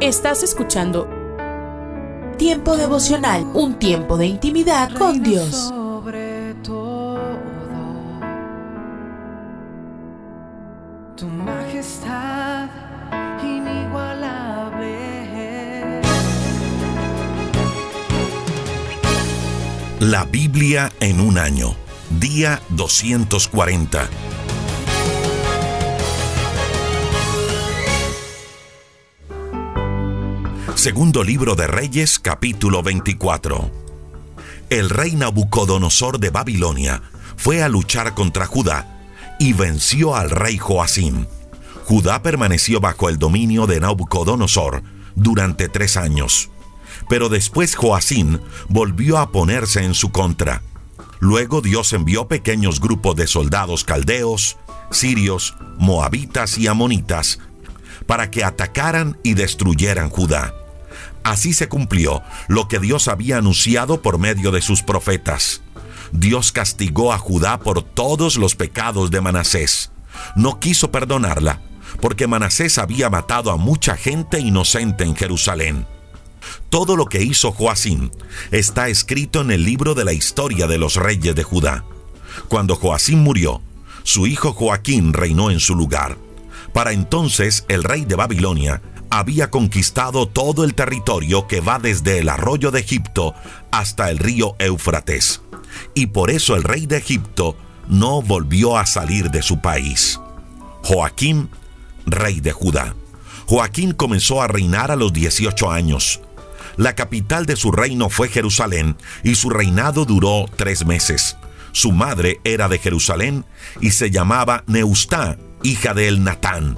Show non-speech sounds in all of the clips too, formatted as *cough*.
Estás escuchando Tiempo devocional, un tiempo de intimidad con Dios. Sobre todo, tu majestad inigualable. La Biblia en un año. Día 240. Segundo libro de Reyes, capítulo 24. El rey Nabucodonosor de Babilonia fue a luchar contra Judá y venció al rey Joacim. Judá permaneció bajo el dominio de Nabucodonosor durante tres años. Pero después Joacim volvió a ponerse en su contra. Luego Dios envió pequeños grupos de soldados caldeos, sirios, moabitas y amonitas para que atacaran y destruyeran Judá. Así se cumplió lo que Dios había anunciado por medio de sus profetas. Dios castigó a Judá por todos los pecados de Manasés. No quiso perdonarla, porque Manasés había matado a mucha gente inocente en Jerusalén. Todo lo que hizo Joacim está escrito en el libro de la historia de los reyes de Judá. Cuando Joacim murió, su hijo Joaquín reinó en su lugar. Para entonces el rey de Babilonia había conquistado todo el territorio que va desde el arroyo de Egipto hasta el río Éufrates. Y por eso el rey de Egipto no volvió a salir de su país. Joaquín, rey de Judá. Joaquín comenzó a reinar a los 18 años. La capital de su reino fue Jerusalén y su reinado duró tres meses. Su madre era de Jerusalén y se llamaba Neustá, hija de Elnatán.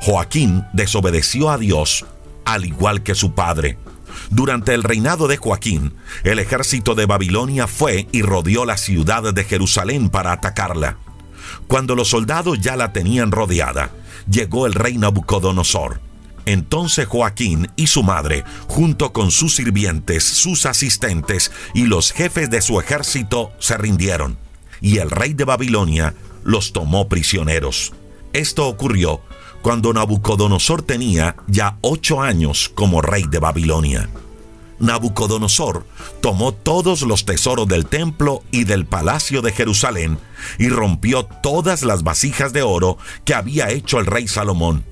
Joaquín desobedeció a Dios, al igual que su padre. Durante el reinado de Joaquín, el ejército de Babilonia fue y rodeó la ciudad de Jerusalén para atacarla. Cuando los soldados ya la tenían rodeada, llegó el rey Nabucodonosor. Entonces Joaquín y su madre, junto con sus sirvientes, sus asistentes y los jefes de su ejército, se rindieron, y el rey de Babilonia los tomó prisioneros. Esto ocurrió cuando Nabucodonosor tenía ya ocho años como rey de Babilonia. Nabucodonosor tomó todos los tesoros del templo y del palacio de Jerusalén y rompió todas las vasijas de oro que había hecho el rey Salomón.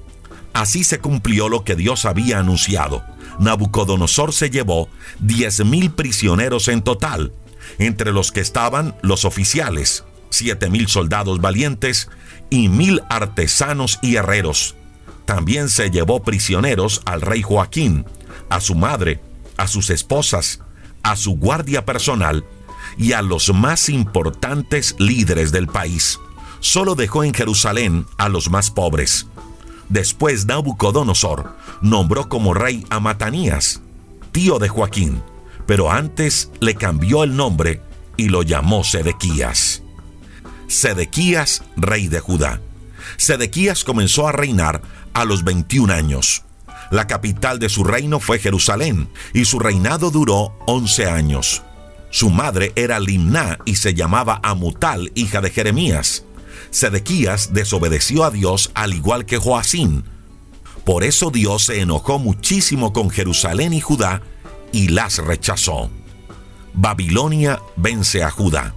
Así se cumplió lo que Dios había anunciado. Nabucodonosor se llevó diez mil prisioneros en total, entre los que estaban los oficiales, siete mil soldados valientes y mil artesanos y herreros. También se llevó prisioneros al rey Joaquín, a su madre, a sus esposas, a su guardia personal y a los más importantes líderes del país. Solo dejó en Jerusalén a los más pobres. Después Nabucodonosor nombró como rey a Matanías, tío de Joaquín, pero antes le cambió el nombre y lo llamó Sedequías. Sedequías, rey de Judá. Sedequías comenzó a reinar a los 21 años. La capital de su reino fue Jerusalén, y su reinado duró 11 años. Su madre era Limná y se llamaba Amutal, hija de Jeremías. Sedequías desobedeció a Dios al igual que Joacín. Por eso Dios se enojó muchísimo con Jerusalén y Judá y las rechazó. Babilonia vence a Judá.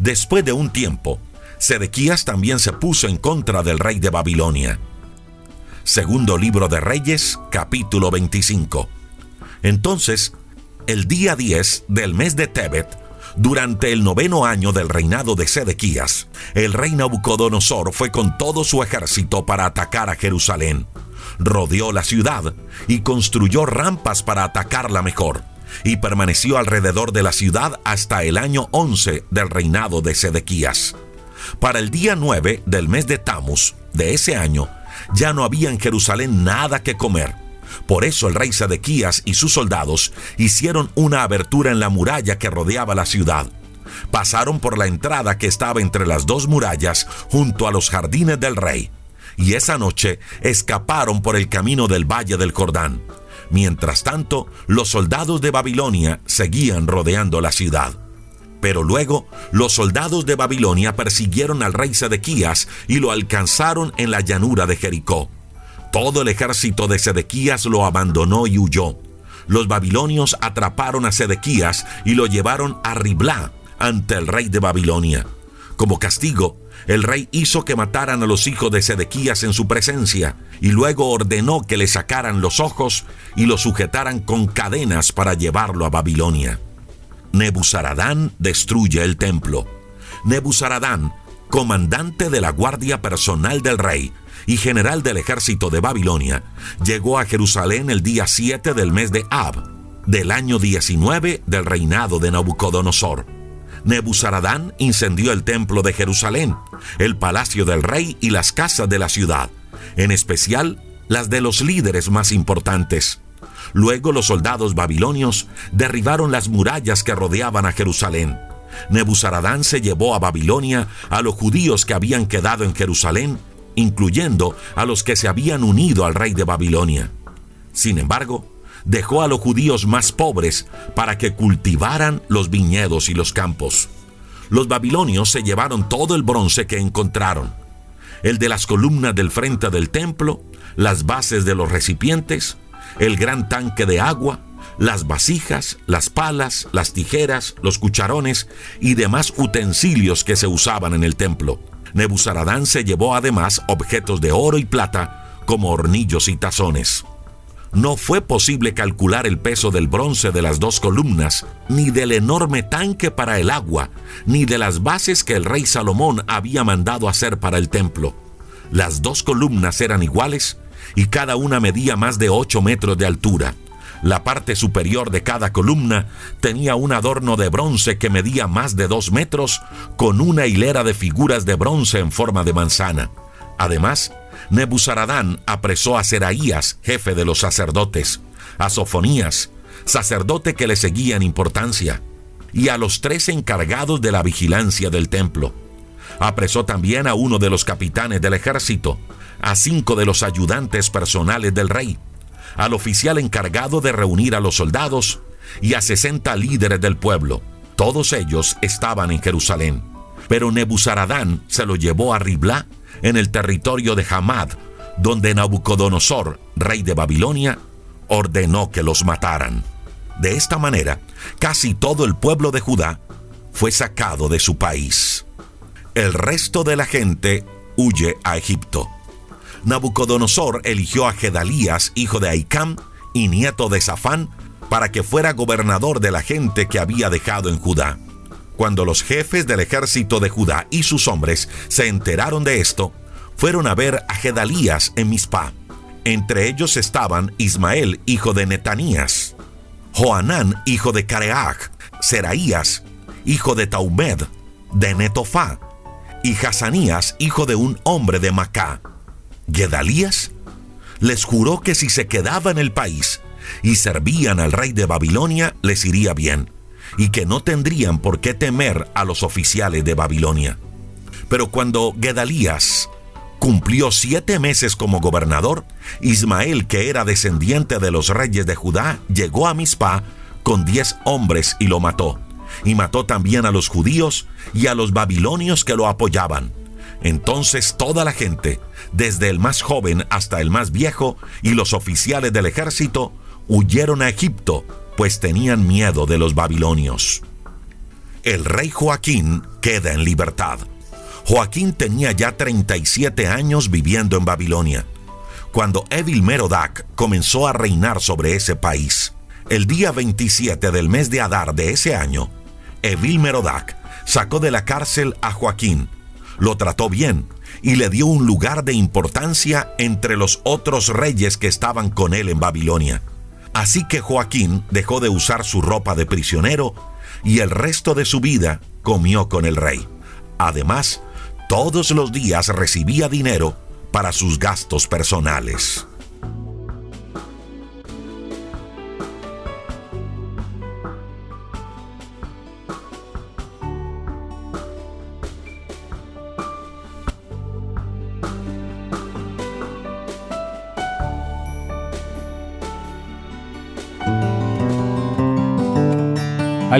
Después de un tiempo, Sedequías también se puso en contra del rey de Babilonia. Segundo libro de Reyes, capítulo 25. Entonces, el día 10 del mes de Tebet, durante el noveno año del reinado de Sedequías, el rey Nabucodonosor fue con todo su ejército para atacar a Jerusalén. Rodeó la ciudad y construyó rampas para atacarla mejor y permaneció alrededor de la ciudad hasta el año 11 del reinado de Sedequías. Para el día 9 del mes de Tamus de ese año, ya no había en Jerusalén nada que comer. Por eso el rey Sedequías y sus soldados hicieron una abertura en la muralla que rodeaba la ciudad. Pasaron por la entrada que estaba entre las dos murallas junto a los jardines del rey. Y esa noche escaparon por el camino del valle del Jordán. Mientras tanto, los soldados de Babilonia seguían rodeando la ciudad. Pero luego los soldados de Babilonia persiguieron al rey Sedequías y lo alcanzaron en la llanura de Jericó. Todo el ejército de Sedequías lo abandonó y huyó. Los babilonios atraparon a Sedequías y lo llevaron a Riblá ante el rey de Babilonia. Como castigo, el rey hizo que mataran a los hijos de Sedequías en su presencia y luego ordenó que le sacaran los ojos y lo sujetaran con cadenas para llevarlo a Babilonia. Nebuzaradán destruye el templo. Nebuzaradán, comandante de la guardia personal del rey, y general del ejército de Babilonia, llegó a Jerusalén el día 7 del mes de Ab, del año 19 del reinado de Nabucodonosor. Nebuzaradán incendió el templo de Jerusalén, el palacio del rey y las casas de la ciudad, en especial las de los líderes más importantes. Luego los soldados babilonios derribaron las murallas que rodeaban a Jerusalén. Nebuzaradán se llevó a Babilonia a los judíos que habían quedado en Jerusalén incluyendo a los que se habían unido al rey de Babilonia. Sin embargo, dejó a los judíos más pobres para que cultivaran los viñedos y los campos. Los babilonios se llevaron todo el bronce que encontraron, el de las columnas del frente del templo, las bases de los recipientes, el gran tanque de agua, las vasijas, las palas, las tijeras, los cucharones y demás utensilios que se usaban en el templo. Nebuzaradán se llevó además objetos de oro y plata como hornillos y tazones. No fue posible calcular el peso del bronce de las dos columnas, ni del enorme tanque para el agua, ni de las bases que el rey Salomón había mandado hacer para el templo. Las dos columnas eran iguales y cada una medía más de 8 metros de altura. La parte superior de cada columna tenía un adorno de bronce que medía más de dos metros, con una hilera de figuras de bronce en forma de manzana. Además, Nebuzaradán apresó a Seraías, jefe de los sacerdotes, a Sofonías, sacerdote que le seguía en importancia, y a los tres encargados de la vigilancia del templo. Apresó también a uno de los capitanes del ejército, a cinco de los ayudantes personales del rey, al oficial encargado de reunir a los soldados y a 60 líderes del pueblo. Todos ellos estaban en Jerusalén. Pero Nebuzaradán se lo llevó a Riblá, en el territorio de Hamad, donde Nabucodonosor, rey de Babilonia, ordenó que los mataran. De esta manera, casi todo el pueblo de Judá fue sacado de su país. El resto de la gente huye a Egipto. Nabucodonosor eligió a Gedalías, hijo de Aicam y nieto de Safán, para que fuera gobernador de la gente que había dejado en Judá. Cuando los jefes del ejército de Judá y sus hombres se enteraron de esto, fueron a ver a Gedalías en Mizpah. Entre ellos estaban Ismael, hijo de Netanías, Joanán, hijo de Careach, Seraías, hijo de Taumed, de Netofá, y Hazanías, hijo de un hombre de Macá. Gedalías les juró que si se quedaba en el país y servían al rey de Babilonia, les iría bien, y que no tendrían por qué temer a los oficiales de Babilonia. Pero cuando Gedalías cumplió siete meses como gobernador, Ismael, que era descendiente de los reyes de Judá, llegó a Mizpah con diez hombres y lo mató. Y mató también a los judíos y a los babilonios que lo apoyaban. Entonces toda la gente, desde el más joven hasta el más viejo y los oficiales del ejército, huyeron a Egipto, pues tenían miedo de los babilonios. El rey Joaquín queda en libertad. Joaquín tenía ya 37 años viviendo en Babilonia, cuando Evil Merodac comenzó a reinar sobre ese país. El día 27 del mes de Adar de ese año, Evil Merodac sacó de la cárcel a Joaquín, lo trató bien y le dio un lugar de importancia entre los otros reyes que estaban con él en Babilonia. Así que Joaquín dejó de usar su ropa de prisionero y el resto de su vida comió con el rey. Además, todos los días recibía dinero para sus gastos personales.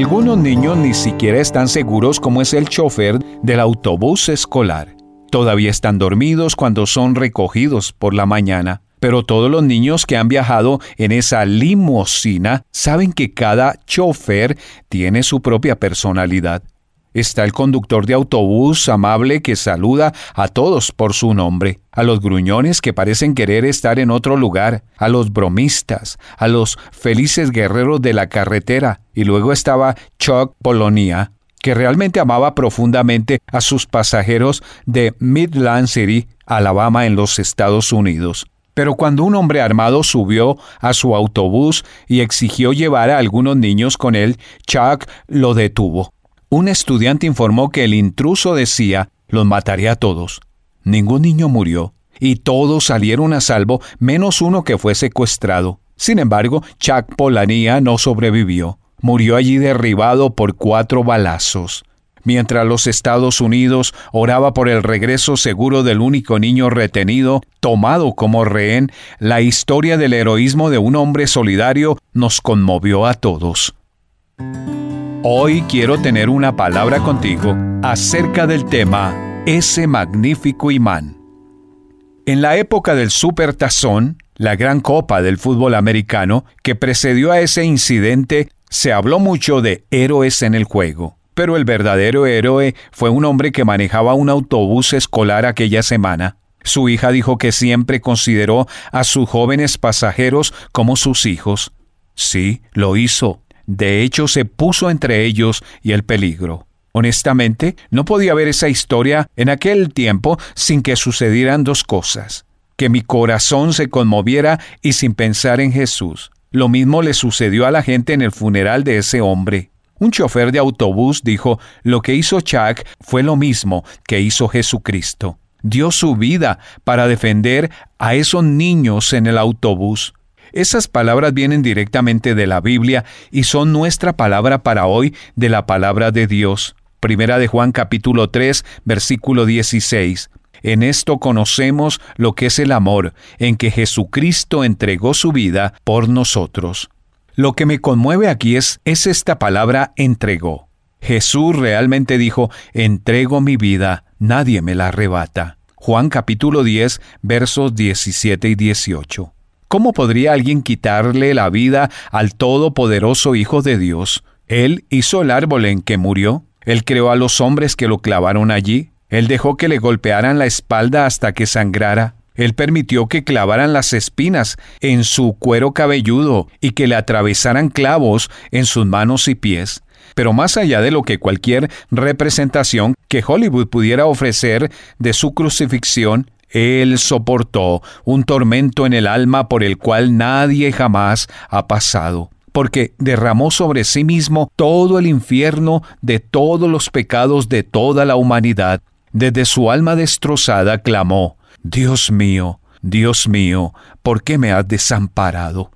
Algunos niños ni siquiera están seguros cómo es el chofer del autobús escolar. Todavía están dormidos cuando son recogidos por la mañana, Pero todos los niños que han viajado en esa limusina saben que cada chofer tiene su propia personalidad. Está el conductor de autobús amable que saluda a todos por su nombre, a los gruñones que parecen querer estar en otro lugar, a los bromistas, a los felices guerreros de la carretera, y luego estaba Chuck Polonia, que realmente amaba profundamente a sus pasajeros de Midland City, Alabama, en los Estados Unidos. Pero cuando un hombre armado subió a su autobús y exigió llevar a algunos niños con él, Chuck lo detuvo. Un estudiante informó que el intruso decía, los mataría a todos. Ningún niño murió, y todos salieron a salvo, menos uno que fue secuestrado. Sin embargo, Chuck Polanía no sobrevivió. Murió allí derribado por cuatro balazos. Mientras los Estados Unidos oraba por el regreso seguro del único niño retenido, tomado como rehén, la historia del heroísmo de un hombre solidario nos conmovió a todos. Hoy quiero tener una palabra contigo acerca del tema ese magnífico imán. En la época del Supertazón, la gran copa del fútbol americano que precedió a ese incidente, se habló mucho de héroes en el juego. Pero el verdadero héroe fue un hombre que manejaba un autobús escolar aquella semana. Su hija dijo que siempre consideró a sus jóvenes pasajeros como sus hijos. Sí, lo hizo, de hecho, se puso entre ellos y el peligro. Honestamente, no podía ver esa historia en aquel tiempo sin que sucedieran dos cosas. Que mi corazón se conmoviera y sin pensar en Jesús. Lo mismo le sucedió a la gente en el funeral de ese hombre. Un chofer de autobús dijo, lo que hizo Chuck fue lo mismo que hizo Jesucristo. Dio su vida para defender a esos niños en el autobús. Esas palabras vienen directamente de la Biblia y son nuestra palabra para hoy de la palabra de Dios. Primera de Juan capítulo 3, versículo 16. En esto conocemos lo que es el amor, en que Jesucristo entregó su vida por nosotros. Lo que me conmueve aquí es, es esta palabra entregó. Jesús realmente dijo, entrego mi vida, nadie me la arrebata. Juan capítulo 10, versos 17 y 18. ¿Cómo podría alguien quitarle la vida al Todopoderoso Hijo de Dios? Él hizo el árbol en que murió. Él creó a los hombres que lo clavaron allí. Él dejó que le golpearan la espalda hasta que sangrara. Él permitió que clavaran las espinas en su cuero cabelludo y que le atravesaran clavos en sus manos y pies. Pero más allá de lo que cualquier representación que Hollywood pudiera ofrecer de su crucifixión, él soportó un tormento en el alma por el cual nadie jamás ha pasado porque derramó sobre sí mismo todo el infierno de todos los pecados de toda la humanidad. Desde su alma destrozada clamó, Dios mío, Dios mío, ¿por qué me has desamparado?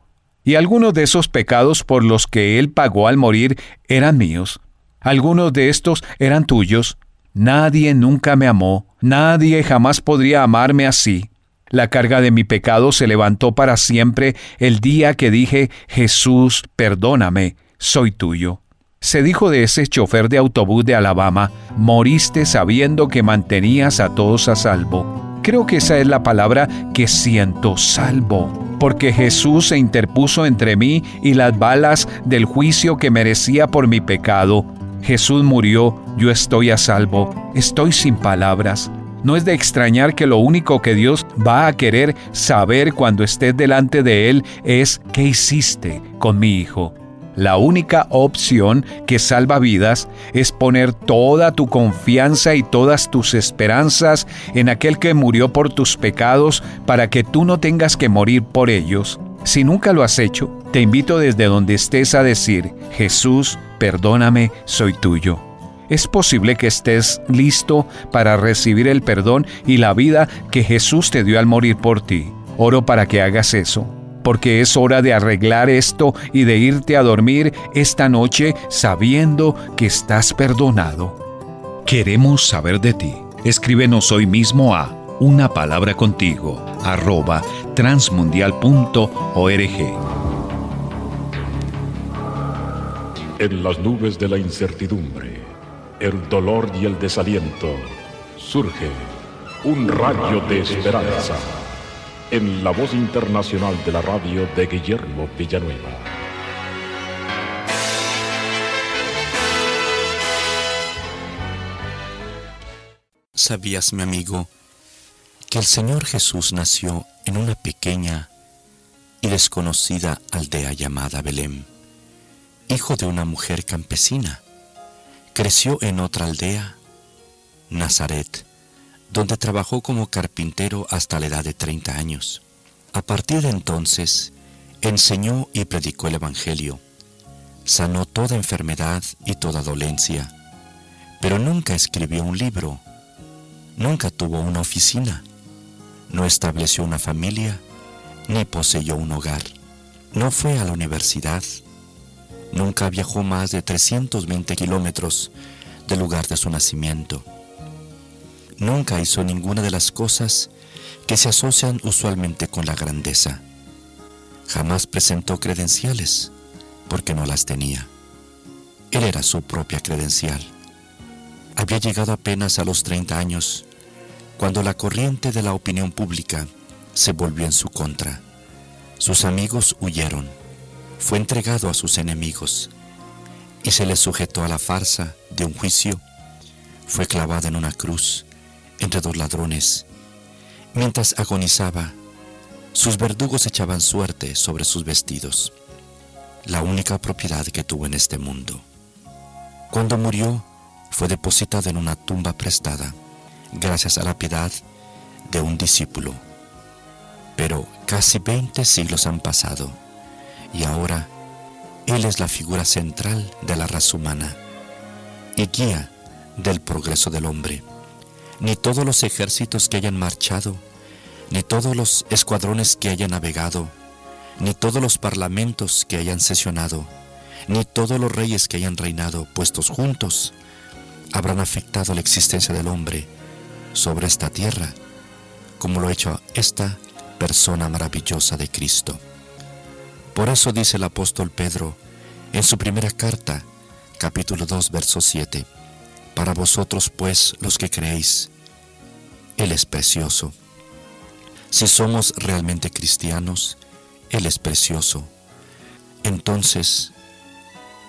Y algunos de esos pecados por los que él pagó al morir eran míos. Algunos de estos eran tuyos. Nadie nunca me amó, nadie jamás podría amarme así. La carga de mi pecado se levantó para siempre el día que dije, Jesús, perdóname, soy tuyo. Se dijo de ese chofer de autobús de Alabama, moriste sabiendo que mantenías a todos a salvo. Creo que esa es la palabra que siento, salvo, porque Jesús se interpuso entre mí y las balas del juicio que merecía por mi pecado. Jesús murió, yo estoy a salvo, estoy sin palabras. No es de extrañar que lo único que Dios va a querer saber cuando estés delante de Él es qué hiciste con mi hijo. La única opción que salva vidas es poner toda tu confianza y todas tus esperanzas en aquel que murió por tus pecados para que tú no tengas que morir por ellos. Si nunca lo has hecho, te invito desde donde estés a decir, Jesús, perdóname, soy tuyo. Es posible que estés listo para recibir el perdón y la vida que Jesús te dio al morir por ti. Oro para que hagas eso, porque es hora de arreglar esto y de irte a dormir esta noche sabiendo que estás perdonado. Queremos saber de ti. Escríbenos hoy mismo a una palabra contigo arroba transmundial.org. En las nubes de la incertidumbre, el dolor y el desaliento, surge un rayo de esperanza en la voz internacional de la radio de Guillermo Villanueva. ¿Sabías, mi amigo, que el Señor Jesús nació en una pequeña y desconocida aldea llamada Belén, hijo de una mujer campesina? Creció en otra aldea, Nazaret, donde trabajó como carpintero hasta la edad de 30 años. A partir de entonces, enseñó y predicó el Evangelio, sanó toda enfermedad y toda dolencia, pero nunca escribió un libro, nunca tuvo una oficina, no estableció una familia, ni poseyó un hogar, no fue a la universidad, nunca viajó más de 320 kilómetros del lugar de su nacimiento nunca hizo ninguna de las cosas que se asocian usualmente con la grandeza. Jamás presentó credenciales porque no las tenía. Él era su propia credencial. Había llegado apenas a los 30 años cuando la corriente de la opinión pública se volvió en su contra. Sus amigos huyeron, fue entregado a sus enemigos y se le sujetó a la farsa de un juicio. Fue clavado en una cruz entre dos ladrones. Mientras agonizaba, sus verdugos echaban suerte sobre sus vestidos, la única propiedad que tuvo en este mundo. Cuando murió, fue depositado en una tumba prestada, gracias a la piedad de un discípulo. Pero casi 20 siglos han pasado y ahora Él es la figura central de la raza humana y guía del progreso del hombre ni todos los ejércitos que hayan marchado, ni todos los escuadrones que hayan navegado, ni todos los parlamentos que hayan sesionado, ni todos los reyes que hayan reinado puestos juntos, habrán afectado la existencia del hombre sobre esta tierra, como lo ha hecho esta persona maravillosa de Cristo. Por eso dice el apóstol Pedro en su primera carta, capítulo 2, verso 7, para vosotros pues los que creéis, Él es precioso. Si somos realmente cristianos, Él es precioso. Entonces,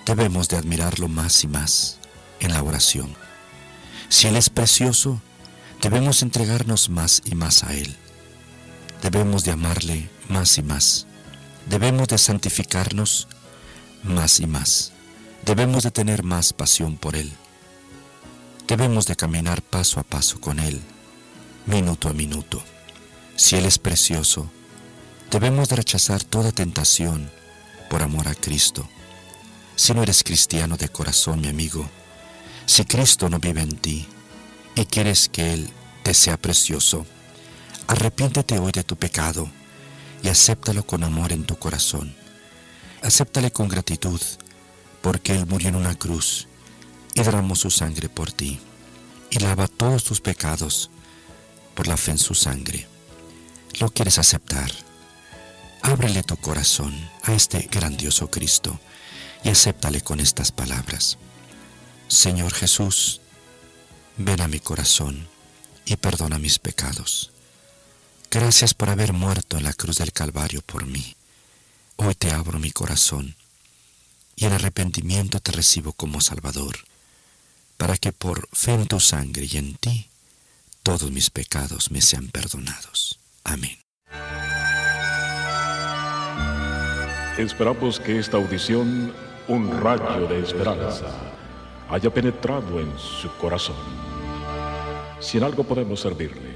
debemos de admirarlo más y más en la oración. Si Él es precioso, debemos entregarnos más y más a Él. Debemos de amarle más y más. Debemos de santificarnos más y más. Debemos de tener más pasión por Él. Debemos de caminar paso a paso con Él, minuto a minuto. Si Él es precioso, debemos de rechazar toda tentación por amor a Cristo. Si no eres cristiano de corazón, mi amigo, si Cristo no vive en ti y quieres que Él te sea precioso, arrepiéntete hoy de tu pecado y acéptalo con amor en tu corazón. Acéptale con gratitud, porque Él murió en una cruz y derramó su sangre por ti, y lava todos tus pecados por la fe en su sangre. ¿Lo quieres aceptar? Ábrele tu corazón a este grandioso Cristo y acéptale con estas palabras. Señor Jesús, ven a mi corazón y perdona mis pecados. Gracias por haber muerto en la cruz del Calvario por mí. Hoy te abro mi corazón y en arrepentimiento te recibo como Salvador para que por fe en tu sangre y en ti todos mis pecados me sean perdonados. Amén. Esperamos que esta audición, un rayo de esperanza, haya penetrado en su corazón. Si en algo podemos servirle,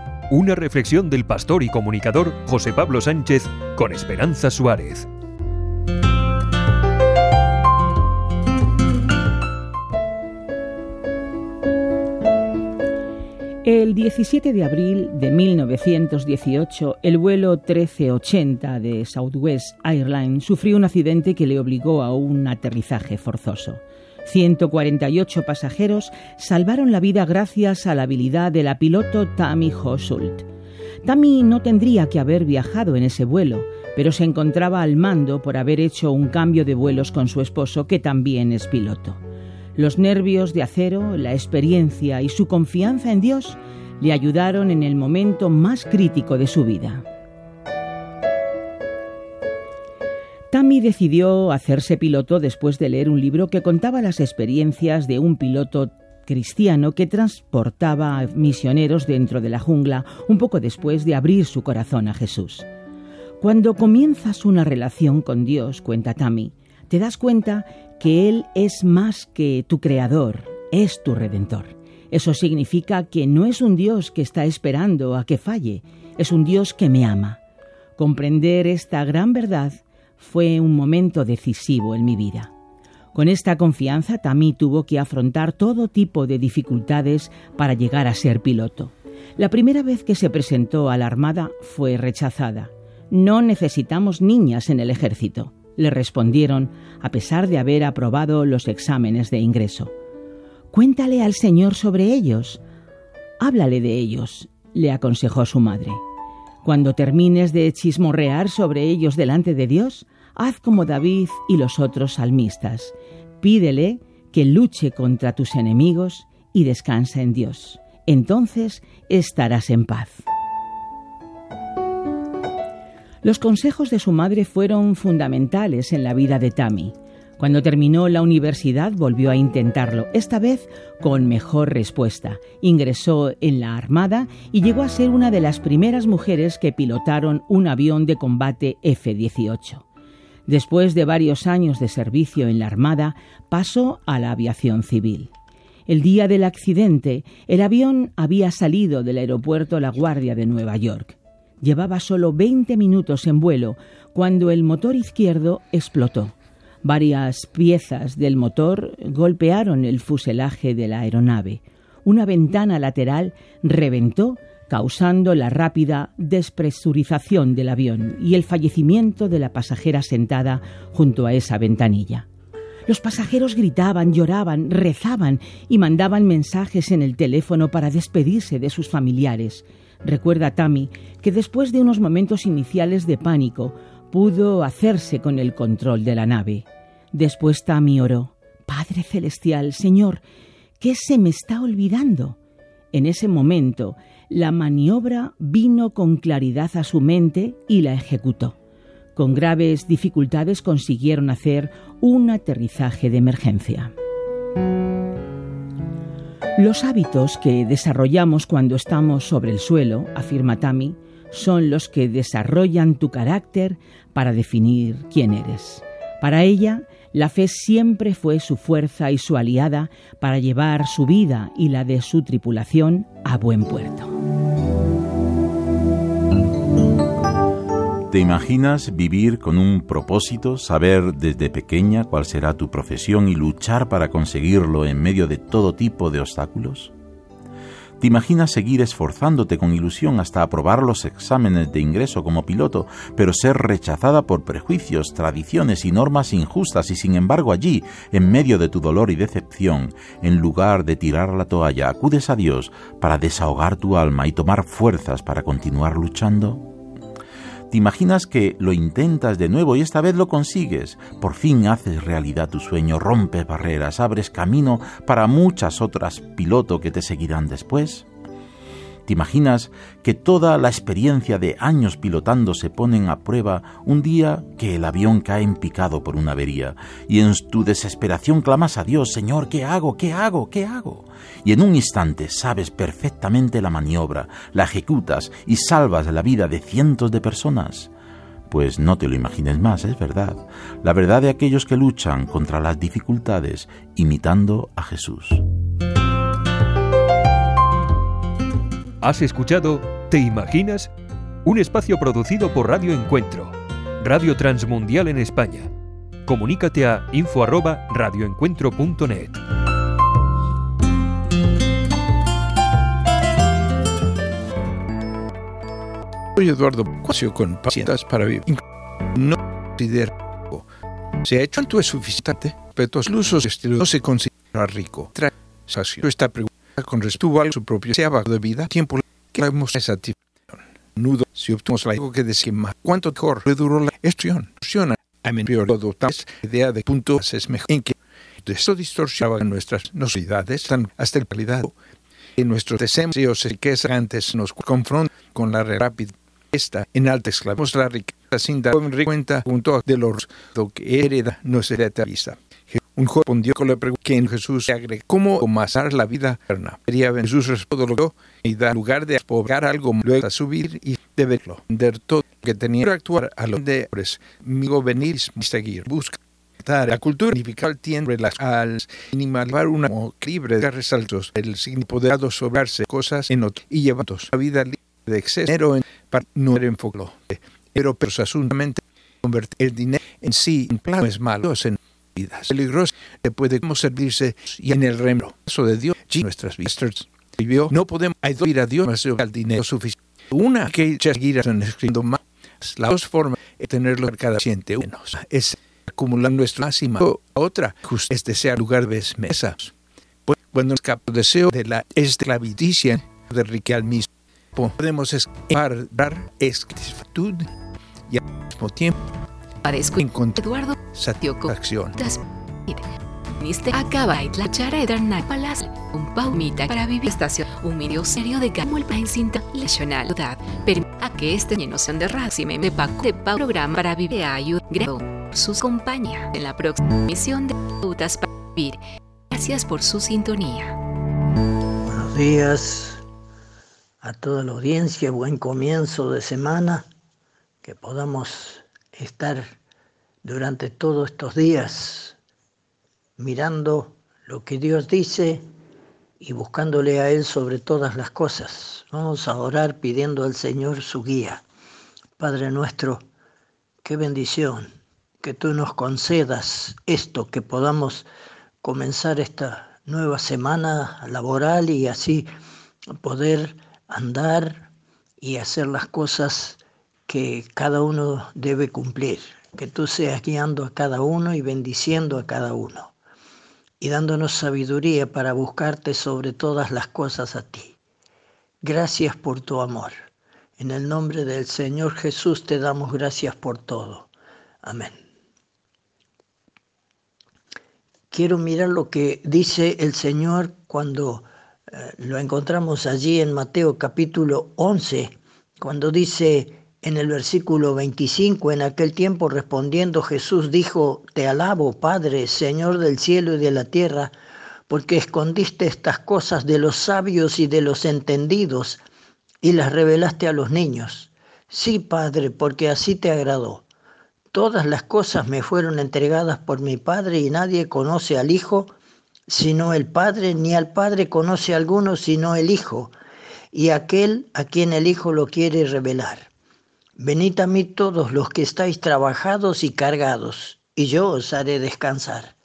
Una reflexión del pastor y comunicador José Pablo Sánchez con Esperanza Suárez. El 17 de abril de 1918, el vuelo 1380 de Southwest Airlines sufrió un accidente que le obligó a un aterrizaje forzoso. 148 pasajeros salvaron la vida gracias a la habilidad de la piloto Tammy Hossult. Tammy no tendría que haber viajado en ese vuelo, pero se encontraba al mando por haber hecho un cambio de vuelos con su esposo, que también es piloto. Los nervios de acero, la experiencia y su confianza en Dios le ayudaron en el momento más crítico de su vida. Tammy decidió hacerse piloto después de leer un libro que contaba las experiencias de un piloto cristiano que transportaba a misioneros dentro de la jungla un poco después de abrir su corazón a Jesús. Cuando comienzas una relación con Dios, cuenta Tammy, te das cuenta que Él es más que tu creador, es tu redentor. Eso significa que no es un Dios que está esperando a que falle, es un Dios que me ama. Comprender esta gran verdad fue un momento decisivo en mi vida. Con esta confianza, Tammy tuvo que afrontar todo tipo de dificultades para llegar a ser piloto. La primera vez que se presentó a la Armada fue rechazada. No necesitamos niñas en el ejército, le respondieron, a pesar de haber aprobado los exámenes de ingreso. Cuéntale al Señor sobre ellos. Háblale de ellos, le aconsejó su madre. Cuando termines de chismorrear sobre ellos delante de Dios, haz como David y los otros salmistas. Pídele que luche contra tus enemigos y descansa en Dios. Entonces estarás en paz. Los consejos de su madre fueron fundamentales en la vida de Tammy. Cuando terminó la universidad volvió a intentarlo, esta vez con mejor respuesta. Ingresó en la Armada y llegó a ser una de las primeras mujeres que pilotaron un avión de combate F-18. Después de varios años de servicio en la Armada, pasó a la aviación civil. El día del accidente, el avión había salido del aeropuerto La Guardia de Nueva York. Llevaba solo 20 minutos en vuelo cuando el motor izquierdo explotó. Varias piezas del motor golpearon el fuselaje de la aeronave. Una ventana lateral reventó, causando la rápida despresurización del avión y el fallecimiento de la pasajera sentada junto a esa ventanilla. Los pasajeros gritaban, lloraban, rezaban y mandaban mensajes en el teléfono para despedirse de sus familiares. Recuerda Tammy que después de unos momentos iniciales de pánico, pudo hacerse con el control de la nave. Después Tammy oró, Padre Celestial, Señor, ¿qué se me está olvidando? En ese momento, la maniobra vino con claridad a su mente y la ejecutó. Con graves dificultades consiguieron hacer un aterrizaje de emergencia. Los hábitos que desarrollamos cuando estamos sobre el suelo, afirma Tammy, son los que desarrollan tu carácter para definir quién eres. Para ella, la fe siempre fue su fuerza y su aliada para llevar su vida y la de su tripulación a buen puerto. ¿Te imaginas vivir con un propósito, saber desde pequeña cuál será tu profesión y luchar para conseguirlo en medio de todo tipo de obstáculos? ¿Te imaginas seguir esforzándote con ilusión hasta aprobar los exámenes de ingreso como piloto, pero ser rechazada por prejuicios, tradiciones y normas injustas y sin embargo allí, en medio de tu dolor y decepción, en lugar de tirar la toalla, acudes a Dios para desahogar tu alma y tomar fuerzas para continuar luchando? ¿Te imaginas que lo intentas de nuevo y esta vez lo consigues? Por fin haces realidad tu sueño, rompes barreras, abres camino para muchas otras pilotos que te seguirán después. ¿Te imaginas que toda la experiencia de años pilotando se ponen a prueba un día que el avión cae en picado por una avería y en tu desesperación clamas a Dios, Señor, ¿qué hago? ¿Qué hago? ¿Qué hago? Y en un instante sabes perfectamente la maniobra, la ejecutas y salvas la vida de cientos de personas. Pues no te lo imagines más, es verdad. La verdad de aquellos que luchan contra las dificultades imitando a Jesús. Has escuchado ¿Te imaginas? Un espacio producido por Radio Encuentro, Radio Transmundial en España. Comunícate a info@radioencuentro.net. Soy Eduardo Cuasio con pacientes para vivir. No considera se ha hecho es suficiente, pero los usos no se considera rico. Esta pregunta con respecto a su propio sea de vida, tiempo que hemos satisfacción. Nudo, si obtuvimos la que decía más, cuánto mejor duró la estudión. A menudo adoptamos la idea de puntos es mejor en que esto distorsionaba nuestras necesidades hasta la calidad. En nuestros deseos que antes nos confrontan con la rápida esta en alta esclavos la riqueza sin dar cuenta junto de los que hereda no se vista. Un joven respondió con la pregunta que en Jesús se agregó cómo amasar la vida eterna. Jesús respondió y da lugar de poblar algo luego a subir y de verlo, vender todo lo que tenía para actuar a los de migo venir y seguir, buscar la cultura unificada tiene al animar una libre de resaltos, el significado sobrarse cosas en otro y llevando la vida libre de exceso en, para no enfocarlo. Pero personalmente convertir el dinero en sí en planes malos en vidas peligrosos que puede servirse y en el reemplazo de Dios nuestras vidas. No podemos ir a Dios más al dinero suficiente. Una que seguir escribiendo más. La dos formas de tenerlo cada siente menos. Es acumular nuestro máximo. Otra es desear lugar de mesas. Pues, cuando escapa deseo de la esclavidicia de Rique al mismo podemos escapar, dar esclavitud y al mismo tiempo Parezco encontrar Eduardo satisfacción. Niste acaba y la chara eterna palas un paumita para vivir. Estación. Un medio serio de gamo el pain cinta. Lesionalidad pero a que este lleno sean de racime. Me paco de pa programa para vivir. Ayuda grado sus compañía. En la próxima misión de para vivir. Gracias por su sintonía. Buenos días a toda la audiencia. Buen comienzo de semana. Que podamos estar durante todos estos días mirando lo que Dios dice y buscándole a Él sobre todas las cosas. Vamos a orar pidiendo al Señor su guía. Padre nuestro, qué bendición que tú nos concedas esto, que podamos comenzar esta nueva semana laboral y así poder andar y hacer las cosas que cada uno debe cumplir. Que tú seas guiando a cada uno y bendiciendo a cada uno y dándonos sabiduría para buscarte sobre todas las cosas a ti. Gracias por tu amor. En el nombre del Señor Jesús te damos gracias por todo. Amén. Quiero mirar lo que dice el Señor cuando eh, lo encontramos allí en Mateo capítulo 11, cuando dice, en el versículo 25, en aquel tiempo respondiendo Jesús dijo, Te alabo, Padre, Señor del cielo y de la tierra, porque escondiste estas cosas de los sabios y de los entendidos y las revelaste a los niños. Sí, Padre, porque así te agradó. Todas las cosas me fueron entregadas por mi Padre y nadie conoce al Hijo sino el Padre, ni al Padre conoce a alguno sino el Hijo, y aquel a quien el Hijo lo quiere revelar. Venid a mí todos los que estáis trabajados y cargados, y yo os haré descansar.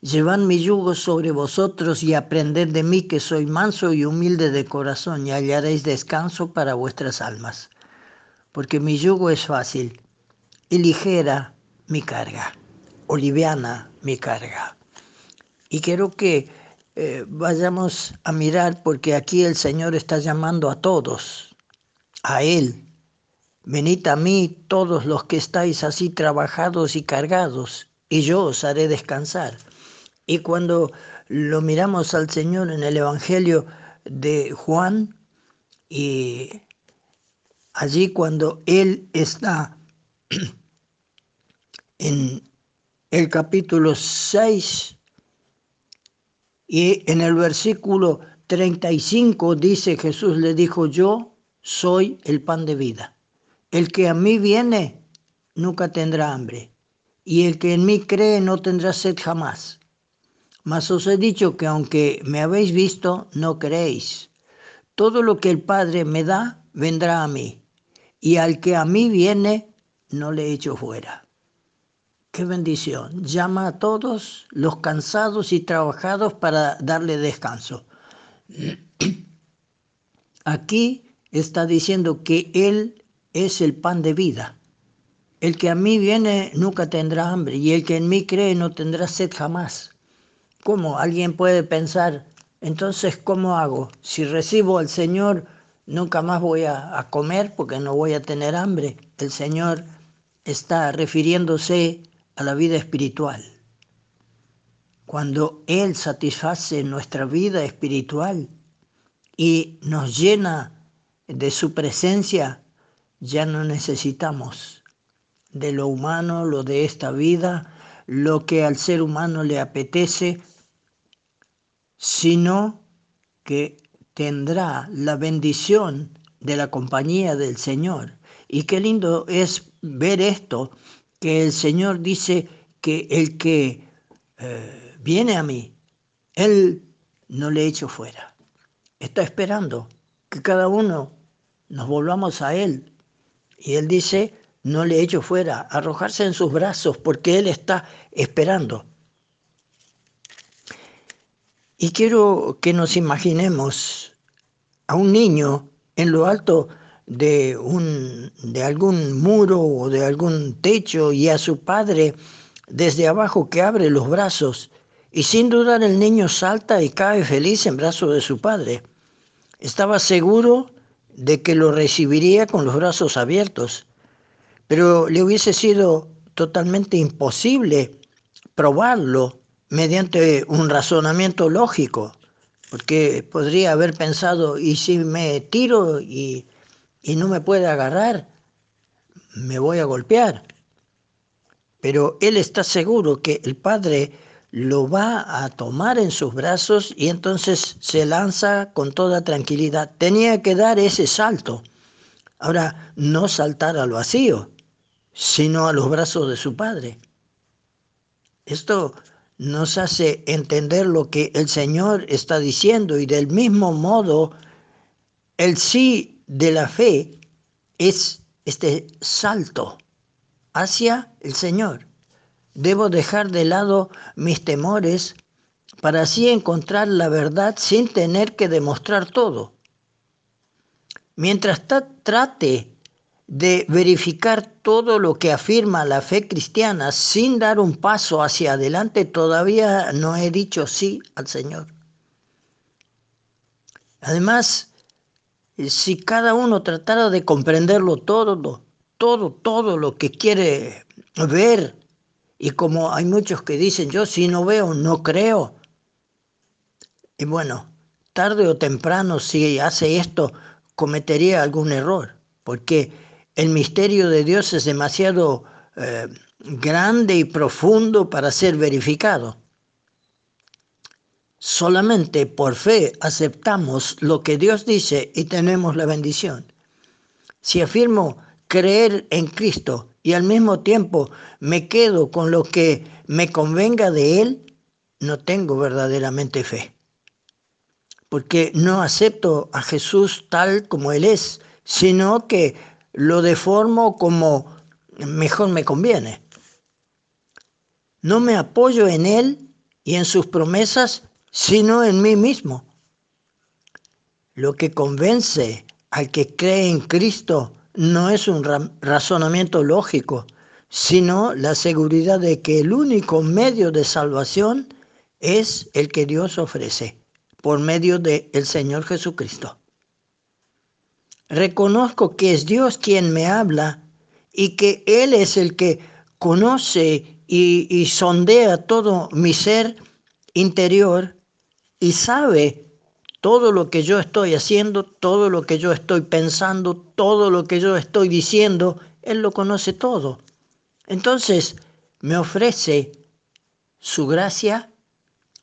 Llevad mi yugo sobre vosotros y aprended de mí que soy manso y humilde de corazón, y hallaréis descanso para vuestras almas. Porque mi yugo es fácil y ligera mi carga, o liviana mi carga. Y quiero que eh, vayamos a mirar, porque aquí el Señor está llamando a todos, a Él, Venid a mí todos los que estáis así trabajados y cargados, y yo os haré descansar. Y cuando lo miramos al Señor en el Evangelio de Juan, y allí cuando Él está *clears throat* en el capítulo 6 y en el versículo 35 dice Jesús le dijo, yo soy el pan de vida. El que a mí viene nunca tendrá hambre, y el que en mí cree no tendrá sed jamás. Mas os he dicho que aunque me habéis visto, no creéis. Todo lo que el Padre me da, vendrá a mí, y al que a mí viene, no le echo fuera. Qué bendición. Llama a todos los cansados y trabajados para darle descanso. *clears throat* Aquí está diciendo que Él es el pan de vida. El que a mí viene nunca tendrá hambre y el que en mí cree no tendrá sed jamás. ¿Cómo? Alguien puede pensar, entonces, ¿cómo hago? Si recibo al Señor, nunca más voy a, a comer porque no voy a tener hambre. El Señor está refiriéndose a la vida espiritual. Cuando Él satisface nuestra vida espiritual y nos llena de su presencia, ya no necesitamos de lo humano, lo de esta vida, lo que al ser humano le apetece, sino que tendrá la bendición de la compañía del Señor. Y qué lindo es ver esto, que el Señor dice que el que eh, viene a mí, Él no le echo fuera. Está esperando que cada uno nos volvamos a Él. Y Él dice, no le echo fuera, arrojarse en sus brazos, porque Él está esperando. Y quiero que nos imaginemos a un niño en lo alto de, un, de algún muro o de algún techo y a su padre desde abajo que abre los brazos y sin dudar el niño salta y cae feliz en brazos de su padre. Estaba seguro de que lo recibiría con los brazos abiertos, pero le hubiese sido totalmente imposible probarlo mediante un razonamiento lógico, porque podría haber pensado, y si me tiro y, y no me puede agarrar, me voy a golpear. Pero él está seguro que el Padre lo va a tomar en sus brazos y entonces se lanza con toda tranquilidad. Tenía que dar ese salto. Ahora, no saltar al vacío, sino a los brazos de su Padre. Esto nos hace entender lo que el Señor está diciendo y del mismo modo el sí de la fe es este salto hacia el Señor. Debo dejar de lado mis temores para así encontrar la verdad sin tener que demostrar todo. Mientras trate de verificar todo lo que afirma la fe cristiana sin dar un paso hacia adelante, todavía no he dicho sí al Señor. Además, si cada uno tratara de comprenderlo todo, todo, todo lo que quiere ver, y como hay muchos que dicen, yo si no veo, no creo, y bueno, tarde o temprano si hace esto, cometería algún error, porque el misterio de Dios es demasiado eh, grande y profundo para ser verificado. Solamente por fe aceptamos lo que Dios dice y tenemos la bendición. Si afirmo creer en Cristo y al mismo tiempo me quedo con lo que me convenga de Él, no tengo verdaderamente fe. Porque no acepto a Jesús tal como Él es, sino que lo deformo como mejor me conviene. No me apoyo en Él y en sus promesas, sino en mí mismo. Lo que convence al que cree en Cristo no es un razonamiento lógico, sino la seguridad de que el único medio de salvación es el que Dios ofrece por medio del el Señor Jesucristo. Reconozco que es Dios quien me habla y que Él es el que conoce y, sondea todo mi ser interior y sabe todo lo que yo estoy haciendo, todo lo que yo estoy pensando, todo lo que yo estoy diciendo, Él lo conoce todo. Entonces me ofrece su gracia,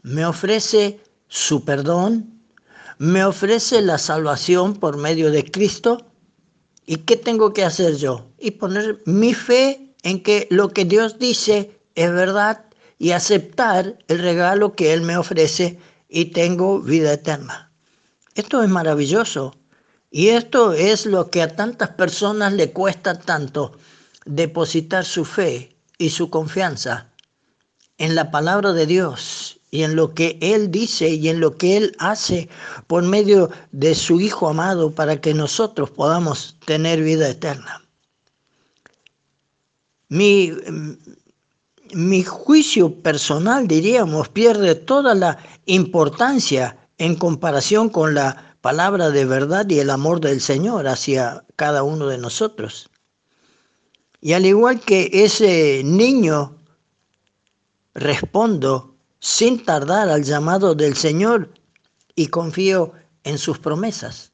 me ofrece su perdón, me ofrece la salvación por medio de Cristo. ¿Y qué tengo que hacer yo? Y poner mi fe en que lo que Dios dice es verdad y aceptar el regalo que Él me ofrece y tengo vida eterna. Esto es maravilloso. Y esto es lo que a tantas personas le cuesta tanto, depositar su fe y su confianza en la palabra de Dios y en lo que Él dice y en lo que Él hace por medio de su Hijo amado para que nosotros podamos tener vida eterna. Mi, mi juicio personal, diríamos, pierde toda la importancia en comparación con la palabra de verdad y el amor del Señor hacia cada uno de nosotros. Y al igual que ese niño, respondo sin tardar al llamado del Señor y confío en sus promesas.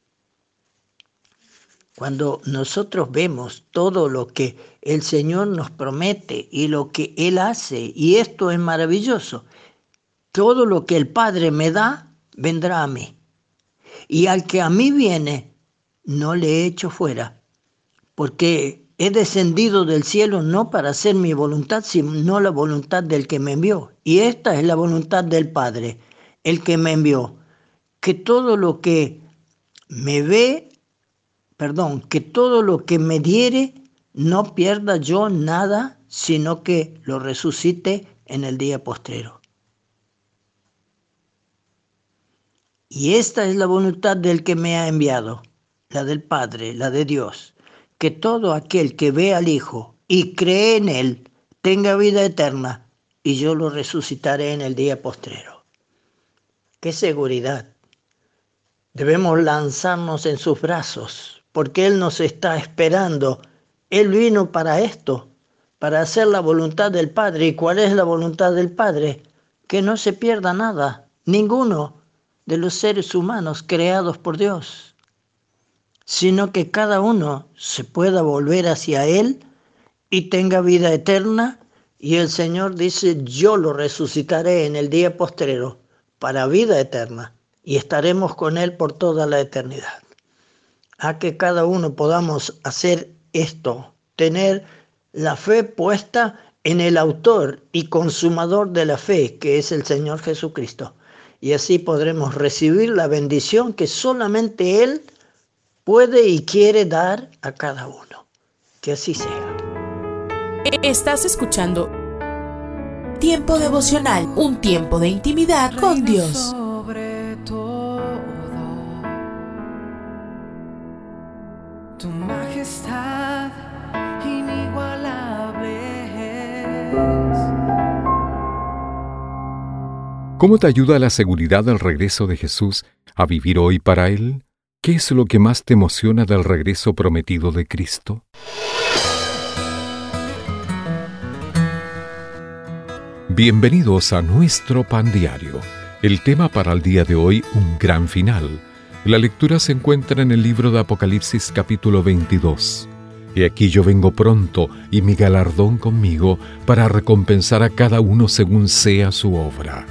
Cuando nosotros vemos todo lo que el Señor nos promete y lo que Él hace, y esto es maravilloso, todo lo que el Padre me da, vendrá a mí. Y al que a mí viene, no le echo fuera, porque he descendido del cielo no para hacer mi voluntad, sino la voluntad del que me envió. Y esta es la voluntad del Padre, el que me envió, que todo lo que me ve, perdón, que todo lo que me diere, no pierda yo nada, sino que lo resucite en el día postrero. Y esta es la voluntad del que me ha enviado, la del Padre, la de Dios, que todo aquel que ve al Hijo y cree en Él tenga vida eterna, y yo lo resucitaré en el día postrero. ¡Qué seguridad! Debemos lanzarnos en sus brazos, porque Él nos está esperando. Él vino para esto, para hacer la voluntad del Padre. ¿Y cuál es la voluntad del Padre? Que no se pierda nada, ninguno de los seres humanos creados por Dios, sino que cada uno se pueda volver hacia Él y tenga vida eterna. Y el Señor dice, yo lo resucitaré en el día postrero para vida eterna y estaremos con Él por toda la eternidad. A que cada uno podamos hacer esto, tener la fe puesta en el autor y consumador de la fe, que es el Señor Jesucristo y así podremos recibir la bendición que solamente Él puede y quiere dar a cada uno. Que así sea. Estás escuchando Tiempo devocional, un tiempo de intimidad con Dios. ¿Cómo te ayuda la seguridad del regreso de Jesús a vivir hoy para Él? ¿Qué es lo que más te emociona del regreso prometido de Cristo? Bienvenidos a nuestro pan diario. El tema para el día de hoy, un gran final. La lectura se encuentra en el libro de Apocalipsis capítulo 22. Y aquí yo vengo pronto y mi galardón conmigo para recompensar a cada uno según sea su obra.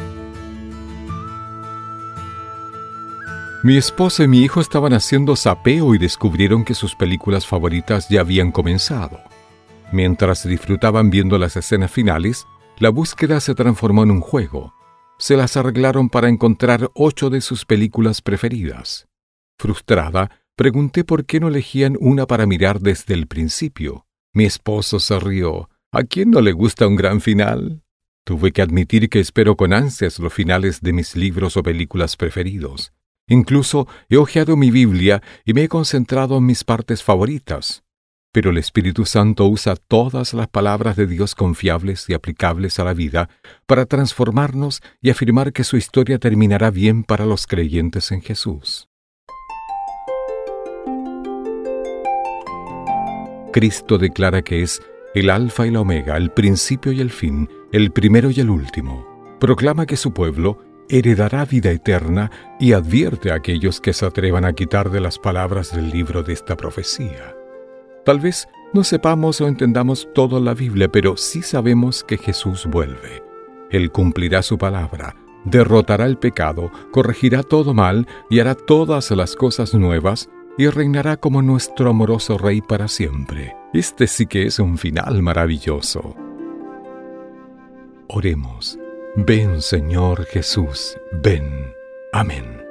Mi esposa y mi hijo estaban haciendo sapeo y descubrieron que sus películas favoritas ya habían comenzado. Mientras disfrutaban viendo las escenas finales, la búsqueda se transformó en un juego. Se las arreglaron para encontrar ocho de sus películas preferidas. Frustrada, pregunté por qué no elegían una para mirar desde el principio. Mi esposo se rió. ¿A quién no le gusta un gran final? Tuve que admitir que espero con ansias los finales de mis libros o películas preferidos. Incluso he hojeado mi Biblia y me he concentrado en mis partes favoritas. Pero el Espíritu Santo usa todas las palabras de Dios confiables y aplicables a la vida para transformarnos y afirmar que su historia terminará bien para los creyentes en Jesús. Cristo declara que es el Alfa y la Omega, el principio y el fin, el primero y el último. Proclama que su pueblo heredará vida eterna y advierte a aquellos que se atrevan a quitar de las palabras del libro de esta profecía. Tal vez no sepamos o entendamos toda la Biblia, pero sí sabemos que Jesús vuelve. Él cumplirá su palabra, derrotará el pecado, corregirá todo mal y hará todas las cosas nuevas y reinará como nuestro amoroso Rey para siempre. Este sí que es un final maravilloso. Oremos. Ven Señor Jesús, ven. Amén.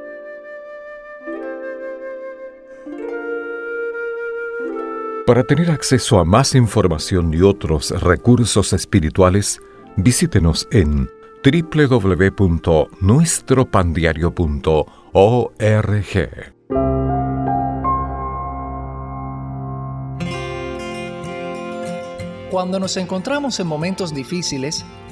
Para tener acceso a más información y otros recursos espirituales, visítenos en www.nuestropandiario.org. Cuando nos encontramos en momentos difíciles,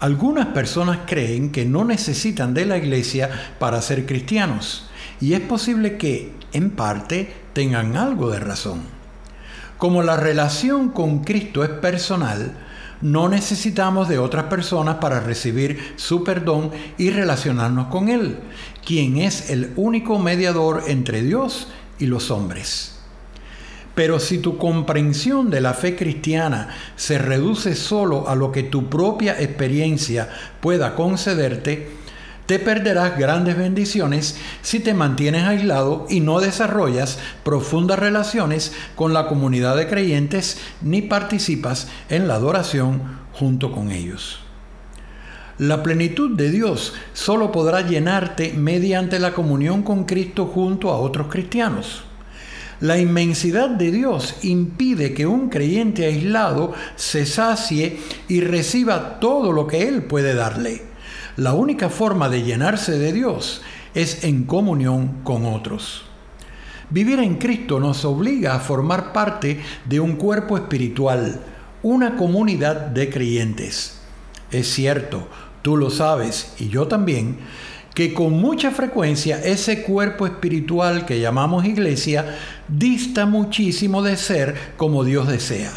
Algunas personas creen que no necesitan de la iglesia para ser cristianos y es posible que, en parte, tengan algo de razón. Como la relación con Cristo es personal, no necesitamos de otras personas para recibir su perdón y relacionarnos con Él, quien es el único mediador entre Dios y los hombres. Pero si tu comprensión de la fe cristiana se reduce solo a lo que tu propia experiencia pueda concederte, te perderás grandes bendiciones si te mantienes aislado y no desarrollas profundas relaciones con la comunidad de creyentes ni participas en la adoración junto con ellos. La plenitud de Dios solo podrá llenarte mediante la comunión con Cristo junto a otros cristianos. La inmensidad de Dios impide que un creyente aislado se sacie y reciba todo lo que Él puede darle. La única forma de llenarse de Dios es en comunión con otros. Vivir en Cristo nos obliga a formar parte de un cuerpo espiritual, una comunidad de creyentes. Es cierto, tú lo sabes y yo también, que con mucha frecuencia ese cuerpo espiritual que llamamos iglesia dista muchísimo de ser como Dios desea.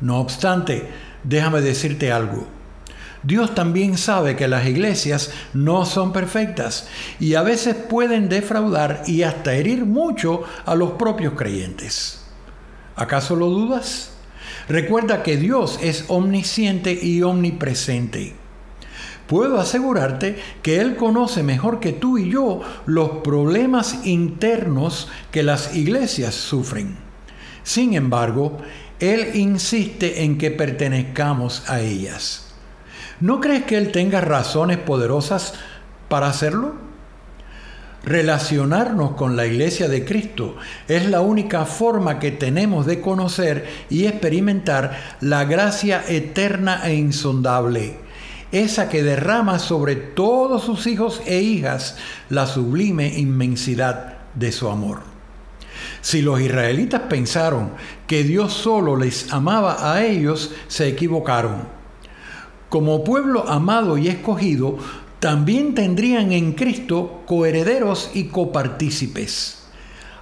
No obstante, déjame decirte algo. Dios también sabe que las iglesias no son perfectas y a veces pueden defraudar y hasta herir mucho a los propios creyentes. ¿Acaso lo dudas? Recuerda que Dios es omnisciente y omnipresente. Puedo asegurarte que Él conoce mejor que tú y yo los problemas internos que las iglesias sufren. Sin embargo, Él insiste en que pertenezcamos a ellas. ¿No crees que Él tenga razones poderosas para hacerlo? Relacionarnos con la iglesia de Cristo es la única forma que tenemos de conocer y experimentar la gracia eterna e insondable, esa que derrama sobre todos sus hijos e hijas la sublime inmensidad de su amor. Si los israelitas pensaron que Dios solo les amaba a ellos, se equivocaron como pueblo amado y escogido, también tendrían en Cristo coherederos y copartícipes.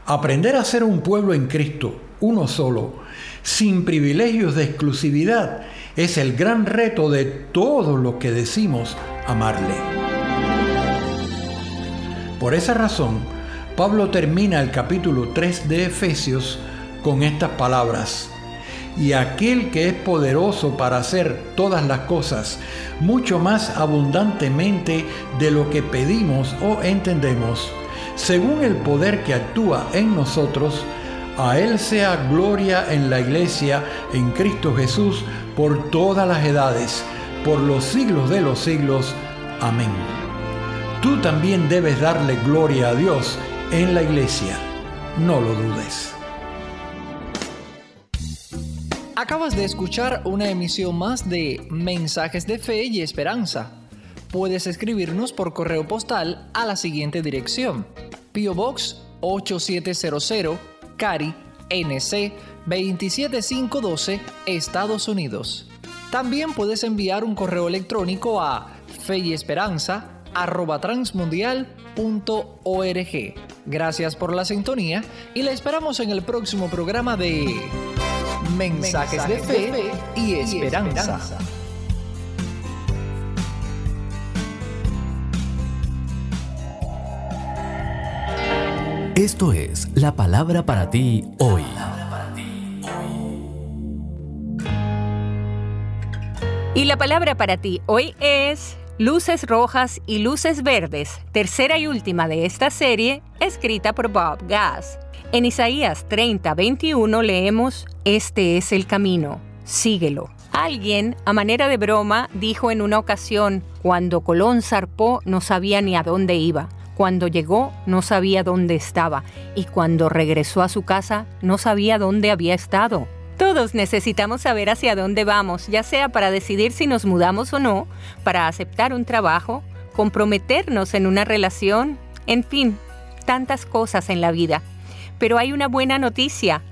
Aprender a ser un pueblo en Cristo, uno solo, sin privilegios de exclusividad, es el gran reto de todos los que decimos amarle. Por esa razón, Pablo termina el capítulo 3 de Efesios con estas palabras y aquel que es poderoso para hacer todas las cosas mucho más abundantemente de lo que pedimos o entendemos, según el poder que actúa en nosotros, a Él sea gloria en la iglesia, en Cristo Jesús, por todas las edades, por los siglos de los siglos. Amén. Tú también debes darle gloria a Dios en la iglesia. No lo dudes. Acabas de escuchar una emisión más de Mensajes de Fe y Esperanza. Puedes escribirnos por correo postal a la siguiente dirección: Pio Box 8700, Cari, NC 27512, Estados Unidos. También puedes enviar un correo electrónico a feyesperanza@transmundial.org. Gracias por la sintonía y la esperamos en el próximo programa de Mensajes, de, fe y esperanza. Esto es la palabra para ti hoy. Y la palabra para ti hoy es Luces Rojas y Luces Verdes, tercera y última de esta serie, escrita por Bob Gass. En Isaías 30, 21 leemos, Este es el camino, síguelo. Alguien, a manera de broma, dijo en una ocasión, cuando Colón zarpó no sabía ni a dónde iba, cuando llegó no sabía dónde estaba y cuando regresó a su casa no sabía dónde había estado. Todos necesitamos saber hacia dónde vamos, ya sea para decidir si nos mudamos o no, para aceptar un trabajo, comprometernos en una relación, en fin, tantas cosas en la vida. Pero hay una buena noticia.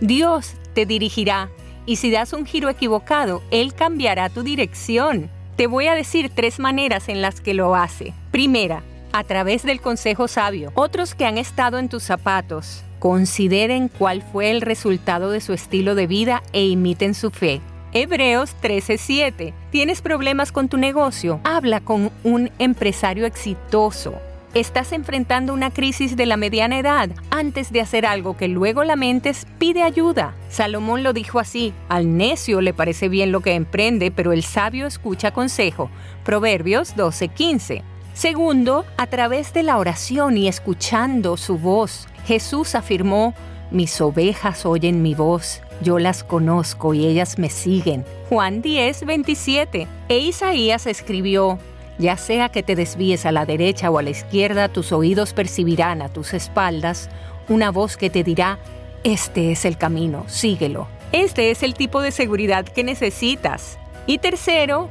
Dios te dirigirá y si das un giro equivocado, Él cambiará tu dirección. Te voy a decir tres maneras en las que lo hace. Primera, a través del consejo sabio. Otros que han estado en tus zapatos, consideren cuál fue el resultado de su estilo de vida e imiten su fe. Hebreos 13:7. ¿Tienes problemas con tu negocio? Habla con un empresario exitoso. ¿Estás enfrentando una crisis de la mediana edad? Antes de hacer algo que luego lamentes, pide ayuda. Salomón lo dijo así, al necio le parece bien lo que emprende, pero el sabio escucha consejo. Proverbios 12:15. Segundo, a través de la oración y escuchando su voz. Jesús afirmó, mis ovejas oyen mi voz, yo las conozco y ellas me siguen. Juan 10, 27. E Isaías escribió, ya sea que te desvíes a la derecha o a la izquierda, tus oídos percibirán a tus espaldas una voz que te dirá, este es el camino, síguelo. Este es el tipo de seguridad que necesitas. Y tercero,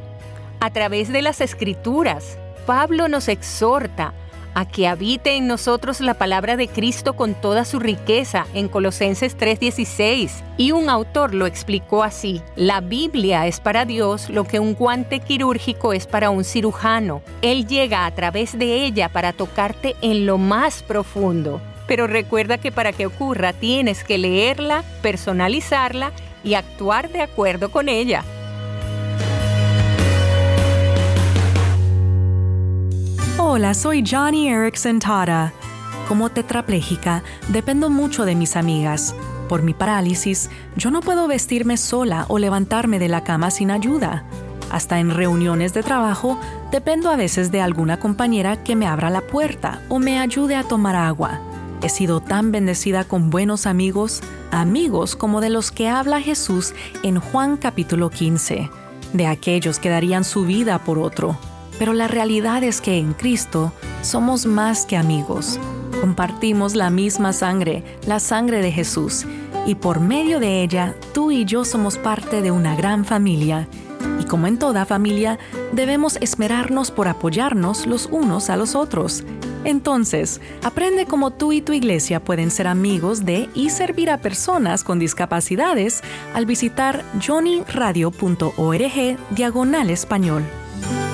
a través de las escrituras, Pablo nos exhorta a que habite en nosotros la palabra de Cristo con toda su riqueza en Colosenses 3:16. Y un autor lo explicó así, la Biblia es para Dios lo que un guante quirúrgico es para un cirujano. Él llega a través de ella para tocarte en lo más profundo. Pero recuerda que para que ocurra tienes que leerla, personalizarla y actuar de acuerdo con ella. Hola, soy Johnny Erickson Tara. Como tetrapléjica, dependo mucho de mis amigas. Por mi parálisis, yo no puedo vestirme sola o levantarme de la cama sin ayuda. Hasta en reuniones de trabajo, dependo a veces de alguna compañera que me abra la puerta o me ayude a tomar agua. He sido tan bendecida con buenos amigos, amigos como de los que habla Jesús en Juan capítulo 15, de aquellos que darían su vida por otro. Pero la realidad es que en Cristo somos más que amigos. Compartimos la misma sangre, la sangre de Jesús, y por medio de ella tú y yo somos parte de una gran familia. Y como en toda familia, debemos esmerarnos por apoyarnos los unos a los otros. Entonces, aprende cómo tú y tu iglesia pueden ser amigos de y servir a personas con discapacidades al visitar johnnyradio.org diagonal español.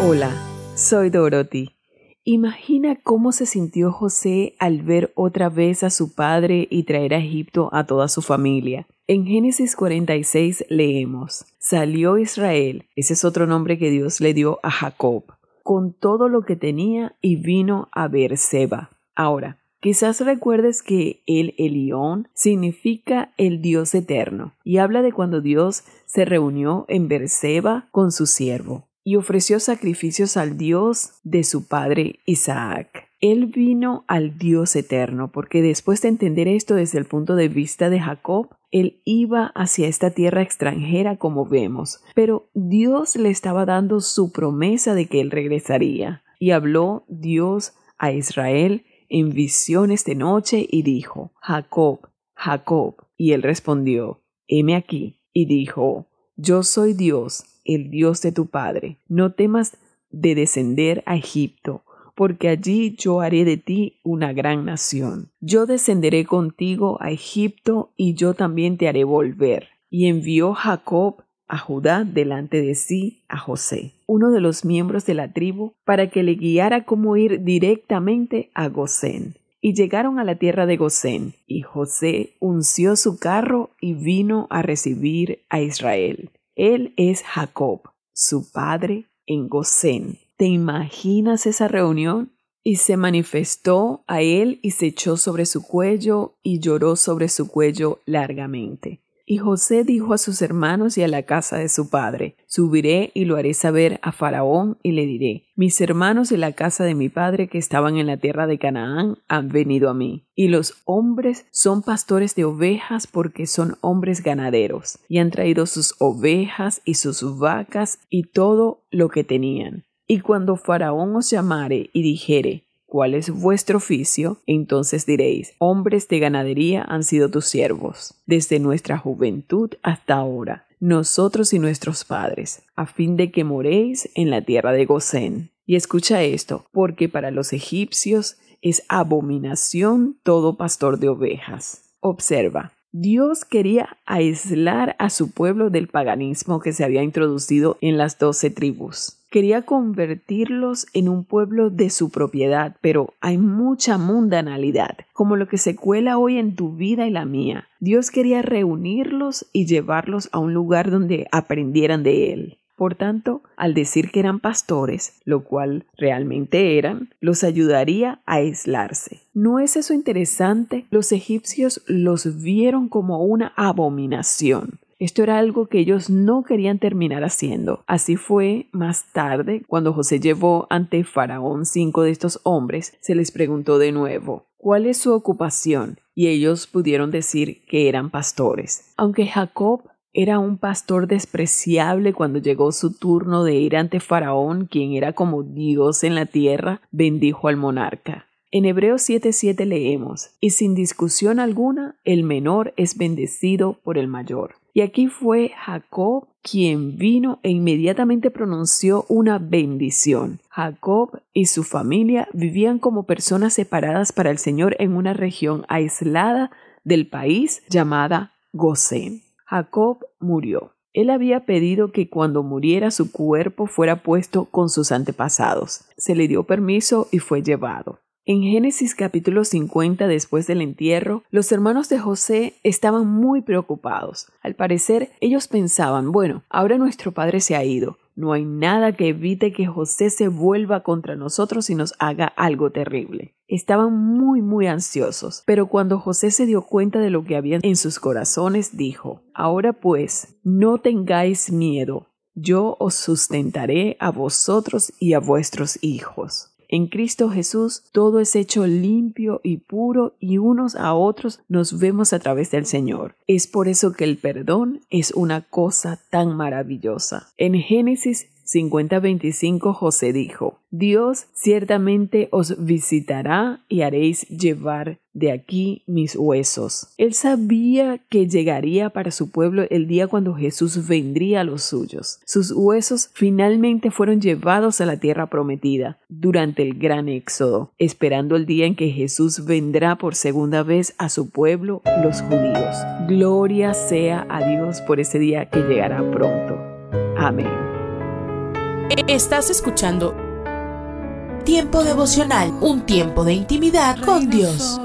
Hola. Soy Dorothy. Imagina cómo se sintió José al ver otra vez a su padre y traer a Egipto a toda su familia. En Génesis 46 leemos, Salió Israel, ese es otro nombre que Dios le dio a Jacob, con todo lo que tenía y vino a Beerseba. Ahora, quizás recuerdes que el Elión significa el Dios eterno y habla de cuando Dios se reunió en Beerseba con su siervo y ofreció sacrificios al Dios de su padre Isaac. Él vino al Dios eterno, porque después de entender esto desde el punto de vista de Jacob, él iba hacia esta tierra extranjera como vemos, pero Dios le estaba dando su promesa de que él regresaría. Y habló Dios a Israel en visiones de noche y dijo, Jacob, Jacob. Y él respondió, heme aquí. Y dijo, yo soy Dios, el Dios de tu Padre. No temas de descender a Egipto, porque allí yo haré de ti una gran nación. Yo descenderé contigo a Egipto y yo también te haré volver. Y envió Jacob a Judá delante de sí a José, uno de los miembros de la tribu, para que le guiara cómo ir directamente a Gosén. Y llegaron a la tierra de Gosén, y José unció su carro y vino a recibir a Israel. Él es Jacob, su padre en Gosén. ¿Te imaginas esa reunión? Y se manifestó a él y se echó sobre su cuello y lloró sobre su cuello largamente. Y José dijo a sus hermanos y a la casa de su padre, Subiré y lo haré saber a Faraón y le diré, Mis hermanos y la casa de mi padre que estaban en la tierra de Canaán han venido a mí. Y los hombres son pastores de ovejas porque son hombres ganaderos, y han traído sus ovejas y sus vacas y todo lo que tenían. Y cuando Faraón os llamare y dijere, ¿Cuál es vuestro oficio? Entonces diréis, hombres de ganadería han sido tus siervos, desde nuestra juventud hasta ahora, nosotros y nuestros padres, a fin de que moréis en la tierra de Gosén. Y escucha esto, porque para los egipcios es abominación todo pastor de ovejas. Observa, Dios quería aislar a su pueblo del paganismo que se había introducido en las doce tribus. Quería convertirlos en un pueblo de su propiedad, pero hay mucha mundanalidad, como lo que se cuela hoy en tu vida y la mía. Dios quería reunirlos y llevarlos a un lugar donde aprendieran de Él. Por tanto, al decir que eran pastores, lo cual realmente eran, los ayudaría a aislarse. ¿No es eso interesante? Los egipcios los vieron como una abominación. Esto era algo que ellos no querían terminar haciendo. Así fue más tarde, cuando José llevó ante Faraón cinco de estos hombres, se les preguntó de nuevo, ¿cuál es su ocupación? Y ellos pudieron decir que eran pastores. Aunque Jacob era un pastor despreciable cuando llegó su turno de ir ante Faraón, quien era como Dios en la tierra, bendijo al monarca. En Hebreos 7:7 leemos, y sin discusión alguna, el menor es bendecido por el mayor. Y aquí fue Jacob quien vino e inmediatamente pronunció una bendición. Jacob y su familia vivían como personas separadas para el Señor en una región aislada del país llamada Gosén. Jacob murió. Él había pedido que cuando muriera su cuerpo fuera puesto con sus antepasados. Se le dio permiso y fue llevado. En Génesis capítulo 50, después del entierro, los hermanos de José estaban muy preocupados. Al parecer, ellos pensaban, bueno, ahora nuestro padre se ha ido. No hay nada que evite que José se vuelva contra nosotros y nos haga algo terrible. Estaban muy muy ansiosos, pero cuando José se dio cuenta de lo que había en sus corazones, dijo, Ahora pues, no tengáis miedo, yo os sustentaré a vosotros y a vuestros hijos. En Cristo Jesús todo es hecho limpio y puro y unos a otros nos vemos a través del Señor. Es por eso que el perdón es una cosa tan maravillosa. En Génesis 50:25 José dijo, Dios ciertamente os visitará y haréis llevar de aquí mis huesos. Él sabía que llegaría para su pueblo el día cuando Jesús vendría a los suyos. Sus huesos finalmente fueron llevados a la tierra prometida durante el gran éxodo, esperando el día en que Jesús vendrá por segunda vez a su pueblo, los judíos. Gloria sea a Dios por ese día que llegará pronto. Amén. Estás escuchando Tiempo devocional, un tiempo de intimidad con Dios.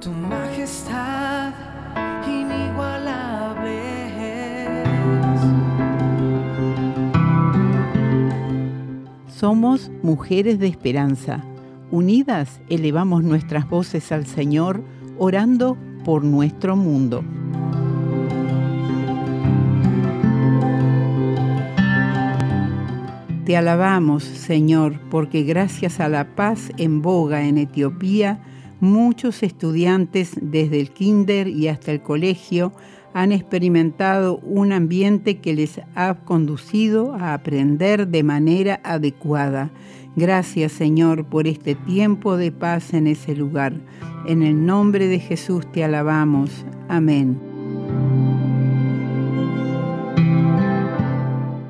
tu majestad inigualable. Somos mujeres de esperanza. Unidas elevamos nuestras voces al Señor, orando por nuestro mundo. Te alabamos, Señor, porque gracias a la paz en boga en Etiopía, muchos estudiantes desde el kinder y hasta el colegio han experimentado un ambiente que les ha conducido a aprender de manera adecuada. Gracias Señor por este tiempo de paz en ese lugar. En el nombre de Jesús te alabamos. Amén.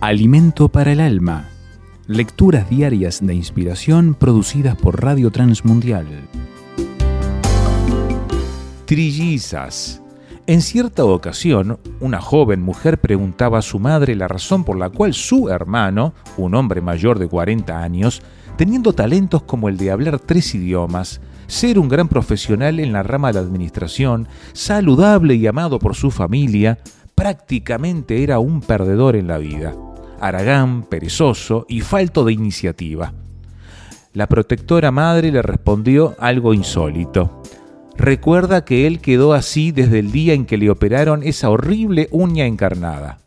Alimento para el alma. lecturas diarias de inspiración producidas por Radio Transmundial. Trillizas. En cierta ocasión, una joven mujer preguntaba a su madre la razón por la cual su hermano, un hombre mayor de 40 años, teniendo talentos como el de hablar tres idiomas, ser un gran profesional en la rama de la administración, saludable y amado por su familia, prácticamente era un perdedor en la vida, aragán, perezoso y falto de iniciativa. La protectora madre le respondió algo insólito. Recuerda que él quedó así desde el día en que le operaron esa horrible uña encarnada.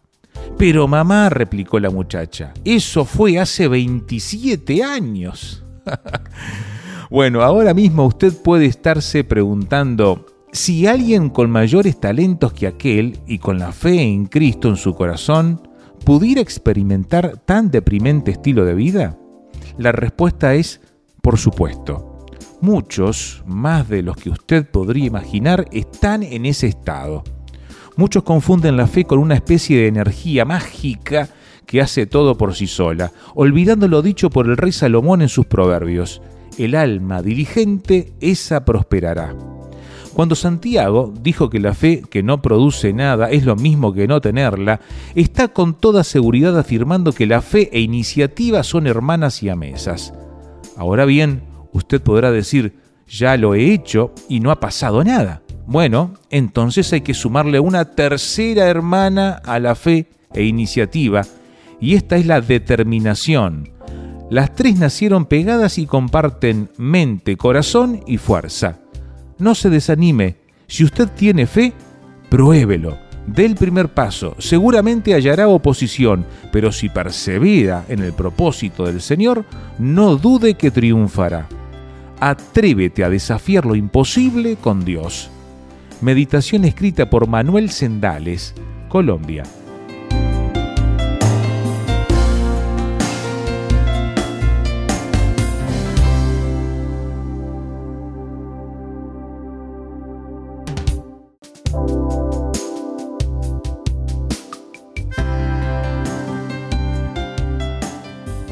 Pero mamá, replicó la muchacha, eso fue hace 27 años. *laughs* bueno, ahora mismo usted puede estarse preguntando, si alguien con mayores talentos que aquel y con la fe en Cristo en su corazón pudiera experimentar tan deprimente estilo de vida? La respuesta es, por supuesto. Muchos, más de los que usted podría imaginar, están en ese estado. Muchos confunden la fe con una especie de energía mágica que hace todo por sí sola, olvidando lo dicho por el rey Salomón en sus proverbios. El alma diligente, esa prosperará. Cuando Santiago dijo que la fe que no produce nada es lo mismo que no tenerla, está con toda seguridad afirmando que la fe e iniciativa son hermanas y amesas. Ahora bien, usted podrá decir, ya lo he hecho y no ha pasado nada. Bueno, entonces hay que sumarle una tercera hermana a la fe e iniciativa, y esta es la determinación. Las tres nacieron pegadas y comparten mente, corazón y fuerza. No se desanime, si usted tiene fe, pruébelo, dé el primer paso, seguramente hallará oposición, pero si persevera en el propósito del Señor, no dude que triunfará atrévete a desafiar lo imposible con Dios. Meditación escrita por Manuel Sendales, Colombia.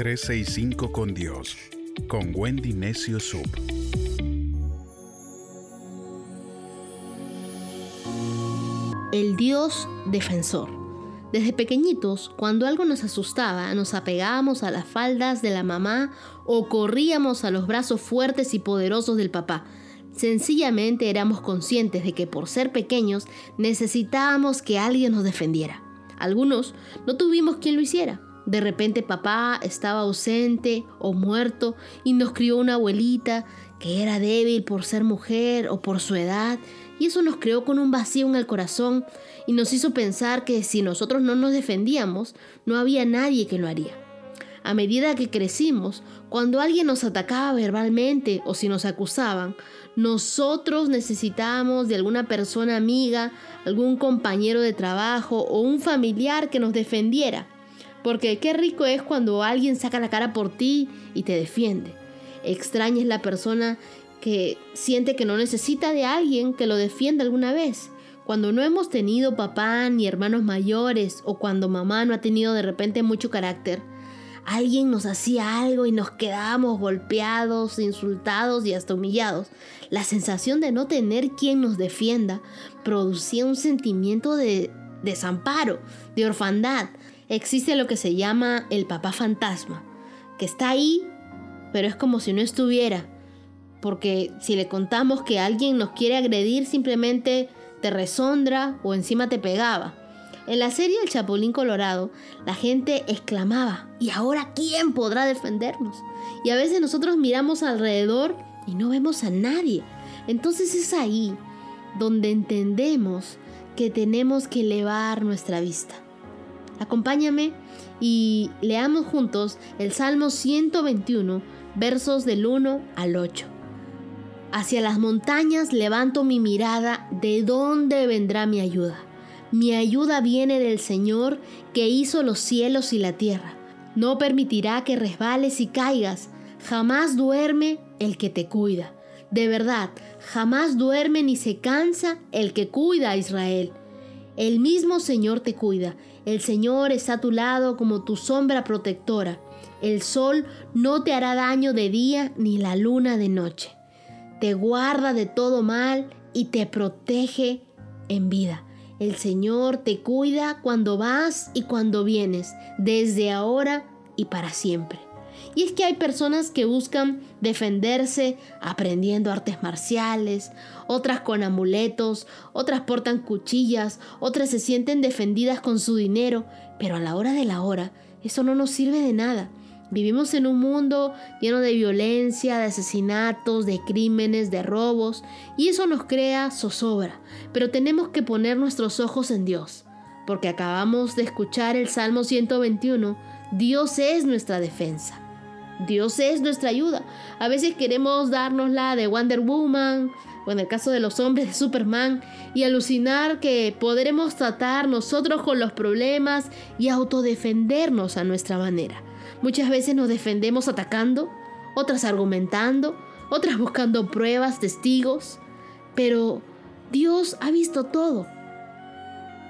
365 con Dios, con Wendy Necio Sub. El Dios defensor. Desde pequeñitos, cuando algo nos asustaba, nos apegábamos a las faldas de la mamá o corríamos a los brazos fuertes y poderosos del papá. Sencillamente éramos conscientes de que por ser pequeños necesitábamos que alguien nos defendiera. Algunos no tuvimos quien lo hiciera. De repente papá estaba ausente o muerto y nos crió una abuelita que era débil por ser mujer o por su edad y eso nos creó con un vacío en el corazón y nos hizo pensar que si nosotros no nos defendíamos, no había nadie que lo haría. A medida que crecimos, cuando alguien nos atacaba verbalmente o si nos acusaban, nosotros necesitábamos de alguna persona amiga, algún compañero de trabajo o un familiar que nos defendiera. Porque qué rico es cuando alguien saca la cara por ti y te defiende. Extraña es la persona que siente que no necesita de alguien que lo defienda alguna vez. Cuando no hemos tenido papá ni hermanos mayores o cuando mamá no ha tenido de repente mucho carácter, alguien nos hacía algo y nos quedábamos golpeados, insultados y hasta humillados. La sensación de no tener quien nos defienda producía un sentimiento de desamparo, de orfandad, existe lo que se llama el papá fantasma, que está ahí, pero es como si no estuviera. Porque si le contamos que alguien nos quiere agredir, simplemente te resondra o encima te pegaba. En la serie El Chapulín Colorado, la gente exclamaba, ¿y ahora quién podrá defendernos? Y a veces nosotros miramos alrededor y no vemos a nadie. Entonces es ahí donde entendemos que tenemos que elevar nuestra vista Acompáñame y leamos juntos el Salmo 121, versos del 1 al 8. Hacia las montañas levanto mi mirada, ¿de dónde vendrá mi ayuda? Mi ayuda viene del Señor que hizo los cielos y la tierra. No permitirá que resbales y caigas, jamás duerme el que te cuida. De verdad, jamás duerme ni se cansa el que cuida a Israel. El mismo Señor te cuida, el Señor está a tu lado como tu sombra protectora. El sol no te hará daño de día ni la luna de noche. Te guarda de todo mal y te protege en vida. El Señor te cuida cuando vas y cuando vienes, desde ahora y para siempre. Y es que hay personas que buscan defenderse aprendiendo artes marciales, otras con amuletos, otras portan cuchillas, otras se sienten defendidas con su dinero, pero a la hora de la hora eso no nos sirve de nada. Vivimos en un mundo lleno de violencia, de asesinatos, de crímenes, de robos, y eso nos crea zozobra. Pero tenemos que poner nuestros ojos en Dios, porque acabamos de escuchar el Salmo 121, Dios es nuestra defensa. Dios es nuestra ayuda. A veces queremos darnos la de Wonder Woman, o en el caso de los hombres de Superman, y alucinar que podremos tratar nosotros con los problemas y autodefendernos a nuestra manera. Muchas veces nos defendemos atacando, otras argumentando, otras buscando pruebas, testigos, pero Dios ha visto todo.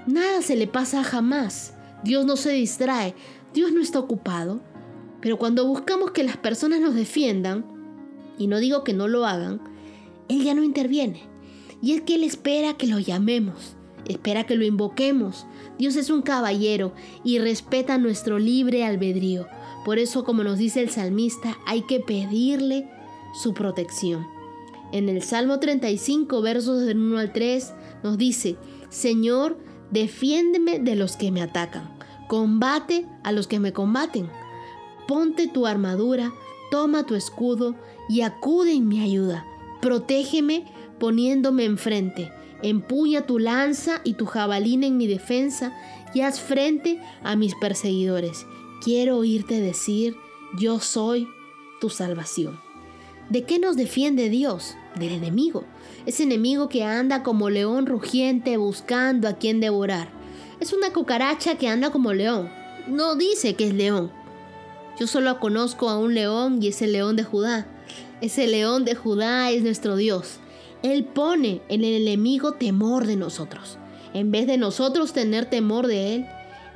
Nada se le pasa jamás. Dios no se distrae, Dios no está ocupado. Pero cuando buscamos que las personas nos defiendan, y no digo que no lo hagan, Él ya no interviene. Y es que Él espera que lo llamemos, espera que lo invoquemos. Dios es un caballero y respeta nuestro libre albedrío. Por eso, como nos dice el salmista, hay que pedirle su protección. En el Salmo 35, versos del 1 al 3, nos dice, Señor, defiéndeme de los que me atacan, combate a los que me combaten ponte tu armadura, toma tu escudo y acude en mi ayuda. Protégeme poniéndome enfrente. Empuña tu lanza y tu jabalina en mi defensa y haz frente a mis perseguidores. Quiero oírte decir, yo soy tu salvación. ¿De qué nos defiende Dios? Del enemigo. Ese enemigo que anda como león rugiente buscando a quien devorar. Es una cucaracha que anda como león. No dice que es león, yo solo conozco a un león y es el león de Judá. Ese león de Judá es nuestro Dios. Él pone en el enemigo temor de nosotros. En vez de nosotros tener temor de Él,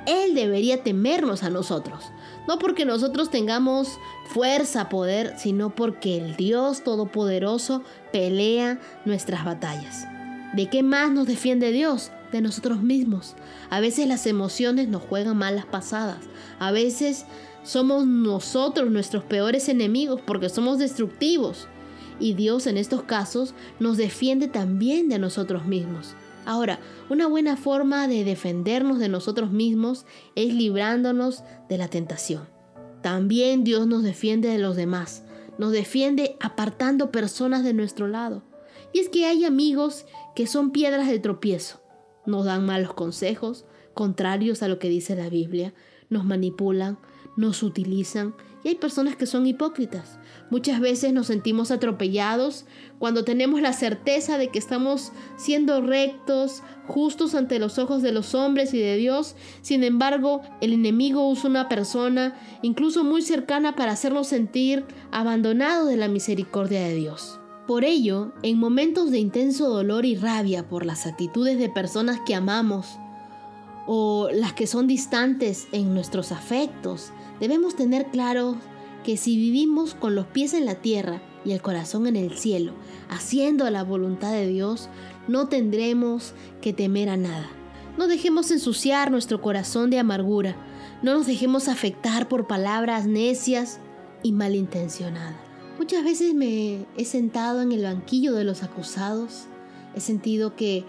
Él debería temernos a nosotros. No porque nosotros tengamos fuerza, poder, sino porque el Dios Todopoderoso pelea nuestras batallas. ¿De qué más nos defiende Dios? De nosotros mismos. A veces las emociones nos juegan malas pasadas. A veces somos nosotros nuestros peores enemigos porque somos destructivos. Y Dios en estos casos nos defiende también de nosotros mismos. Ahora, una buena forma de defendernos de nosotros mismos es librándonos de la tentación. También Dios nos defiende de los demás. Nos defiende apartando personas de nuestro lado. Y es que hay amigos que son piedras de tropiezo. Nos dan malos consejos, contrarios a lo que dice la Biblia. Nos manipulan, nos utilizan y hay personas que son hipócritas. Muchas veces nos sentimos atropellados cuando tenemos la certeza de que estamos siendo rectos, justos ante los ojos de los hombres y de Dios. Sin embargo, el enemigo usa una persona, incluso muy cercana, para hacernos sentir abandonados de la misericordia de Dios. Por ello, en momentos de intenso dolor y rabia por las actitudes de personas que amamos, o las que son distantes en nuestros afectos, Debemos tener claro que si vivimos con los pies en la tierra y el corazón en el cielo, haciendo la voluntad de Dios, no tendremos que temer a nada. No dejemos ensuciar nuestro corazón de amargura, no nos dejemos afectar por palabras necias y malintencionadas. Muchas veces me he sentado en el banquillo de los acusados, he sentido que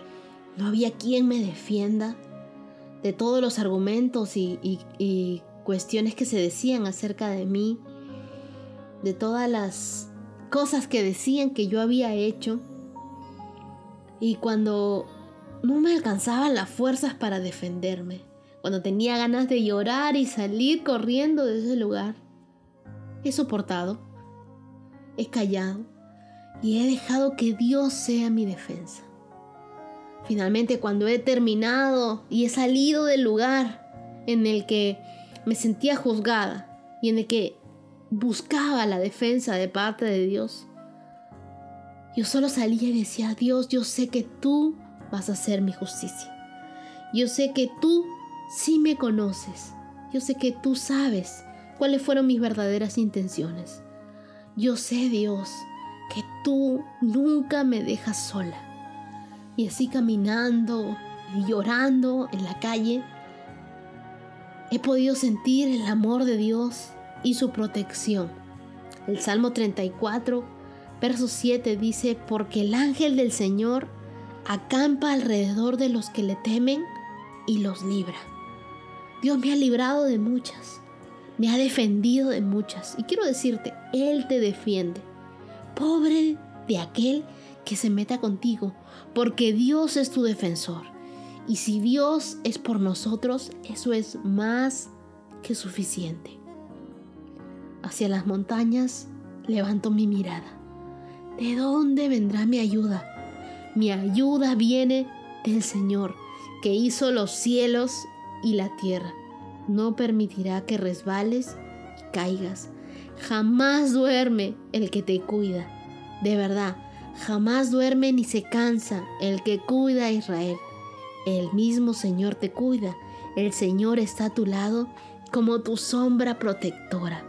no había quien me defienda de todos los argumentos y, y cuestiones que se decían acerca de mí, de todas las cosas que decían que yo había hecho. Y cuando no me alcanzaban las fuerzas para defenderme, cuando tenía ganas de llorar y salir corriendo de ese lugar. He soportado, he callado y he dejado que Dios sea mi defensa. Finalmente, cuando he terminado y he salido del lugar en el que me sentía juzgada y en el que buscaba la defensa de parte de Dios, yo solo salía y decía, Dios, yo sé que tú vas a hacer mi justicia. Yo sé que tú sí me conoces. Yo sé que tú sabes cuáles fueron mis verdaderas intenciones. Yo sé, Dios, que tú nunca me dejas sola. Y así caminando y llorando en la calle, he podido sentir el amor de Dios y su protección. El Salmo 34, verso 7 dice, porque el ángel del Señor acampa alrededor de los que le temen y los libra. Dios me ha librado de muchas, me ha defendido de muchas. Y quiero decirte, Él te defiende. Pobre de aquel que se meta contigo, porque Dios es tu defensor. Y si Dios es por nosotros, eso es más que suficiente. Hacia las montañas levanto mi mirada. ¿De dónde vendrá mi ayuda? Mi ayuda viene del Señor, que hizo los cielos y la tierra. No permitirá que resbales y caigas. Jamás duerme el que te cuida. De verdad, jamás duerme ni se cansa el que cuida a Israel. El mismo Señor te cuida. El Señor está a tu lado como tu sombra protectora.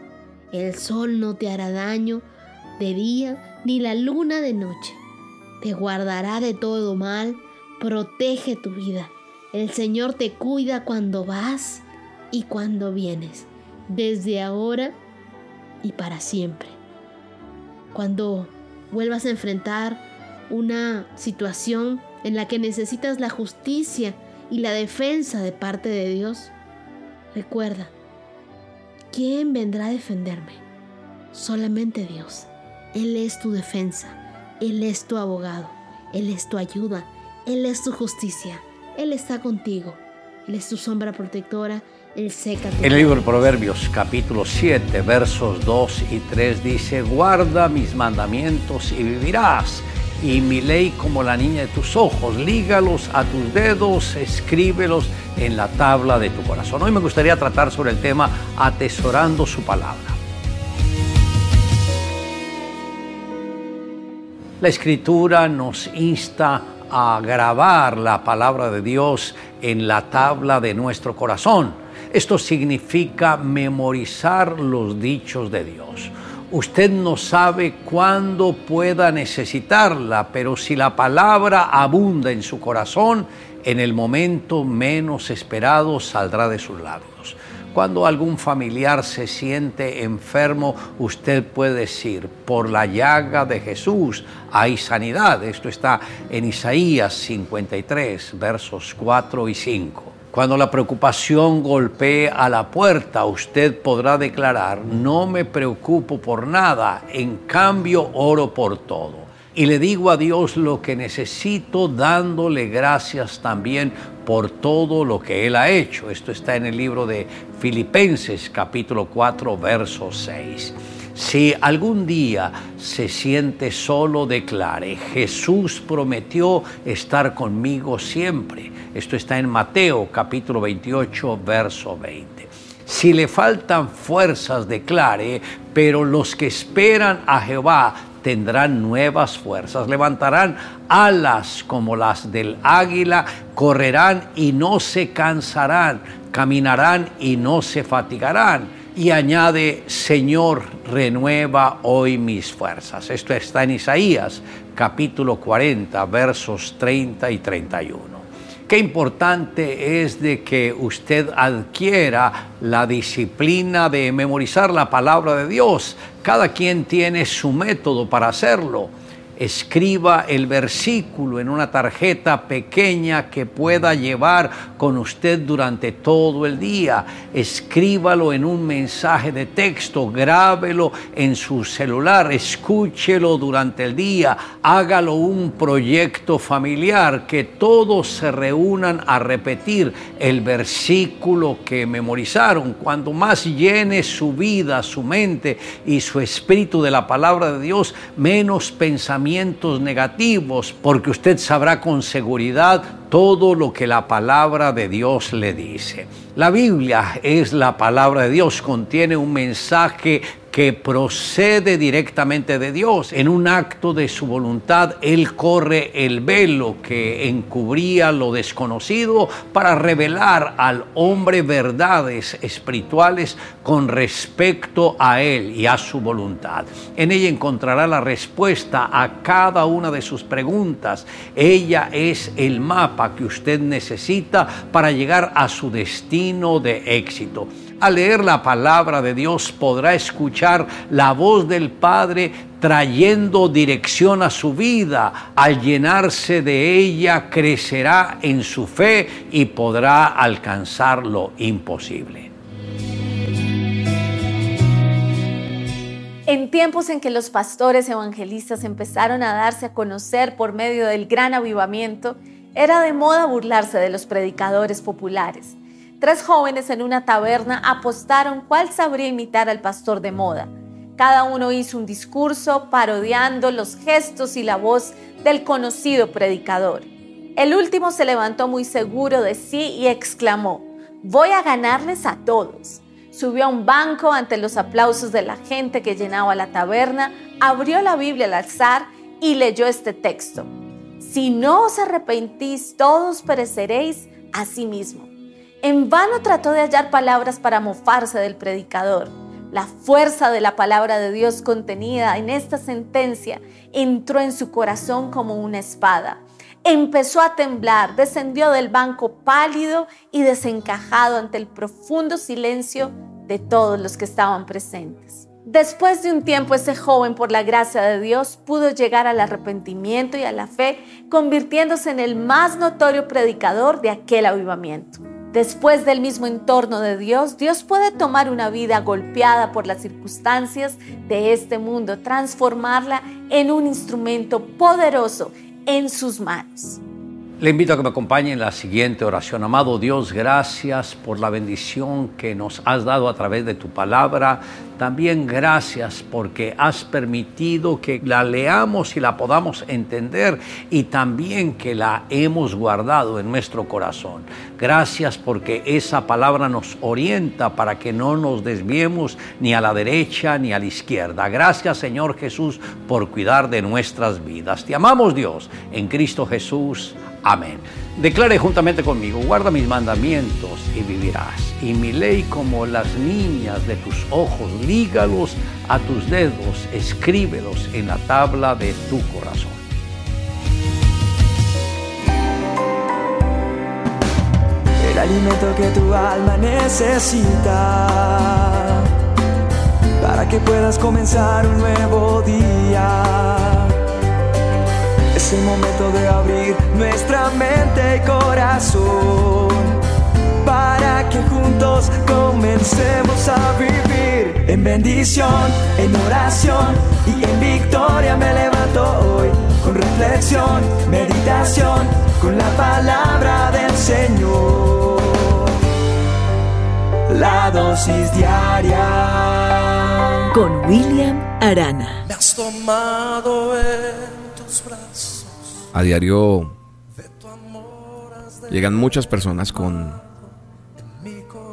El sol no te hará daño de día ni la luna de noche. Te guardará de todo mal, protege tu vida. El Señor te cuida cuando vas y cuando vienes, desde ahora y para siempre. Cuando vuelvas a enfrentar una situación en la que necesitas la justicia y la defensa de parte de Dios, recuerda, ¿quién vendrá a defenderme? Solamente Dios. Él es tu defensa, Él es tu abogado, Él es tu ayuda, Él es tu justicia, Él está contigo, Él es tu sombra protectora, Él seca tu el libro de Proverbios capítulo 7 versos 2 y 3 dice, guarda mis mandamientos y vivirás y mi ley como la niña de tus ojos, lígalos a tus dedos, escríbelos en la tabla de tu corazón. Hoy me gustaría tratar sobre el tema atesorando su palabra. La escritura nos insta a grabar la palabra de Dios en la tabla de nuestro corazón. Esto significa memorizar los dichos de Dios. Usted no sabe cuándo pueda necesitarla, pero si la palabra abunda en su corazón, en el momento menos esperado saldrá de sus labios. Cuando algún familiar se siente enfermo, usted puede decir, por la llaga de Jesús hay sanidad. Esto está en Isaías 53, versos 4 y 5. Cuando la preocupación golpee a la puerta, usted podrá declarar, no me preocupo por nada, en cambio oro por todo. Y le digo a Dios lo que necesito, dándole gracias también por todo lo que Él ha hecho. Esto está en el libro de Filipenses capítulo 4, verso 6. Si algún día se siente solo, declare, Jesús prometió estar conmigo siempre. Esto está en Mateo capítulo 28, verso 20. Si le faltan fuerzas, declare, pero los que esperan a Jehová tendrán nuevas fuerzas, levantarán alas como las del águila, correrán y no se cansarán, caminarán y no se fatigarán y añade, Señor, renueva hoy mis fuerzas. Esto está en Isaías capítulo 40, versos 30 y 31. Qué importante es de que usted adquiera la disciplina de memorizar la palabra de Dios. Cada quien tiene su método para hacerlo. Escriba el versículo en una tarjeta pequeña que pueda llevar con usted durante todo el día. Escríbalo en un mensaje de texto, grábelo en su celular, escúchelo durante el día, hágalo un proyecto familiar, que todos se reúnan a repetir el versículo que memorizaron. Cuando más llene su vida, su mente y su espíritu de la palabra de Dios, menos negativos, porque usted sabrá con seguridad todo lo que la palabra de Dios le dice. La Biblia es la palabra de Dios, contiene un mensaje que procede directamente de Dios. En un acto de su voluntad, Él corre el velo que encubría lo desconocido para revelar al hombre verdades espirituales con respecto a Él y a su voluntad. En ella encontrará la respuesta a cada una de sus preguntas. Ella es el mapa que usted necesita para llegar a su destino de éxito. Al leer la palabra de Dios podrá escuchar la voz del Padre trayendo dirección a su vida. Al llenarse de ella crecerá en su fe y podrá alcanzar lo imposible. En tiempos en que los pastores evangelistas empezaron a darse a conocer por medio del gran avivamiento, era de moda burlarse de los predicadores populares. Tres jóvenes en una taberna apostaron cuál sabría imitar al pastor de moda. Cada uno hizo un discurso parodiando los gestos y la voz del conocido predicador. El último se levantó muy seguro de sí y exclamó, voy a ganarles a todos. Subió a un banco ante los aplausos de la gente que llenaba la taberna, abrió la Biblia al alzar y leyó este texto. Si no os arrepentís, todos pereceréis a sí mismo. En vano trató de hallar palabras para mofarse del predicador. La fuerza de la palabra de Dios contenida en esta sentencia entró en su corazón como una espada. Empezó a temblar, descendió del banco pálido y desencajado ante el profundo silencio de todos los que estaban presentes. Después de un tiempo, ese joven, por la gracia de Dios, pudo llegar al arrepentimiento y a la fe, convirtiéndose en el más notorio predicador de aquel avivamiento. Después del mismo entorno de Dios, Dios puede tomar una vida golpeada por las circunstancias de este mundo, transformarla en un instrumento poderoso en sus manos. Le invito a que me acompañe en la siguiente oración. Amado Dios, gracias por la bendición que nos has dado a través de tu palabra. También gracias porque has permitido que la leamos y la podamos entender y también que la hemos guardado en nuestro corazón. Gracias porque esa palabra nos orienta para que no nos desviemos ni a la derecha ni a la izquierda. Gracias Señor Jesús por cuidar de nuestras vidas. Te amamos Dios en Cristo Jesús. Amén. Declare juntamente conmigo, guarda mis mandamientos y vivirás. Y mi ley como las niñas de tus ojos, lígalos a tus dedos, escríbelos en la tabla de tu corazón. El alimento que tu alma necesita para que puedas comenzar un nuevo día es el momento de abrir nuestra mente y corazón para que juntos comencemos a vivir en bendición, en oración y en victoria me levanto hoy con reflexión, meditación, con la palabra del Señor. La dosis diaria con William Arana. Me has tomado brazos a diario llegan muchas personas con,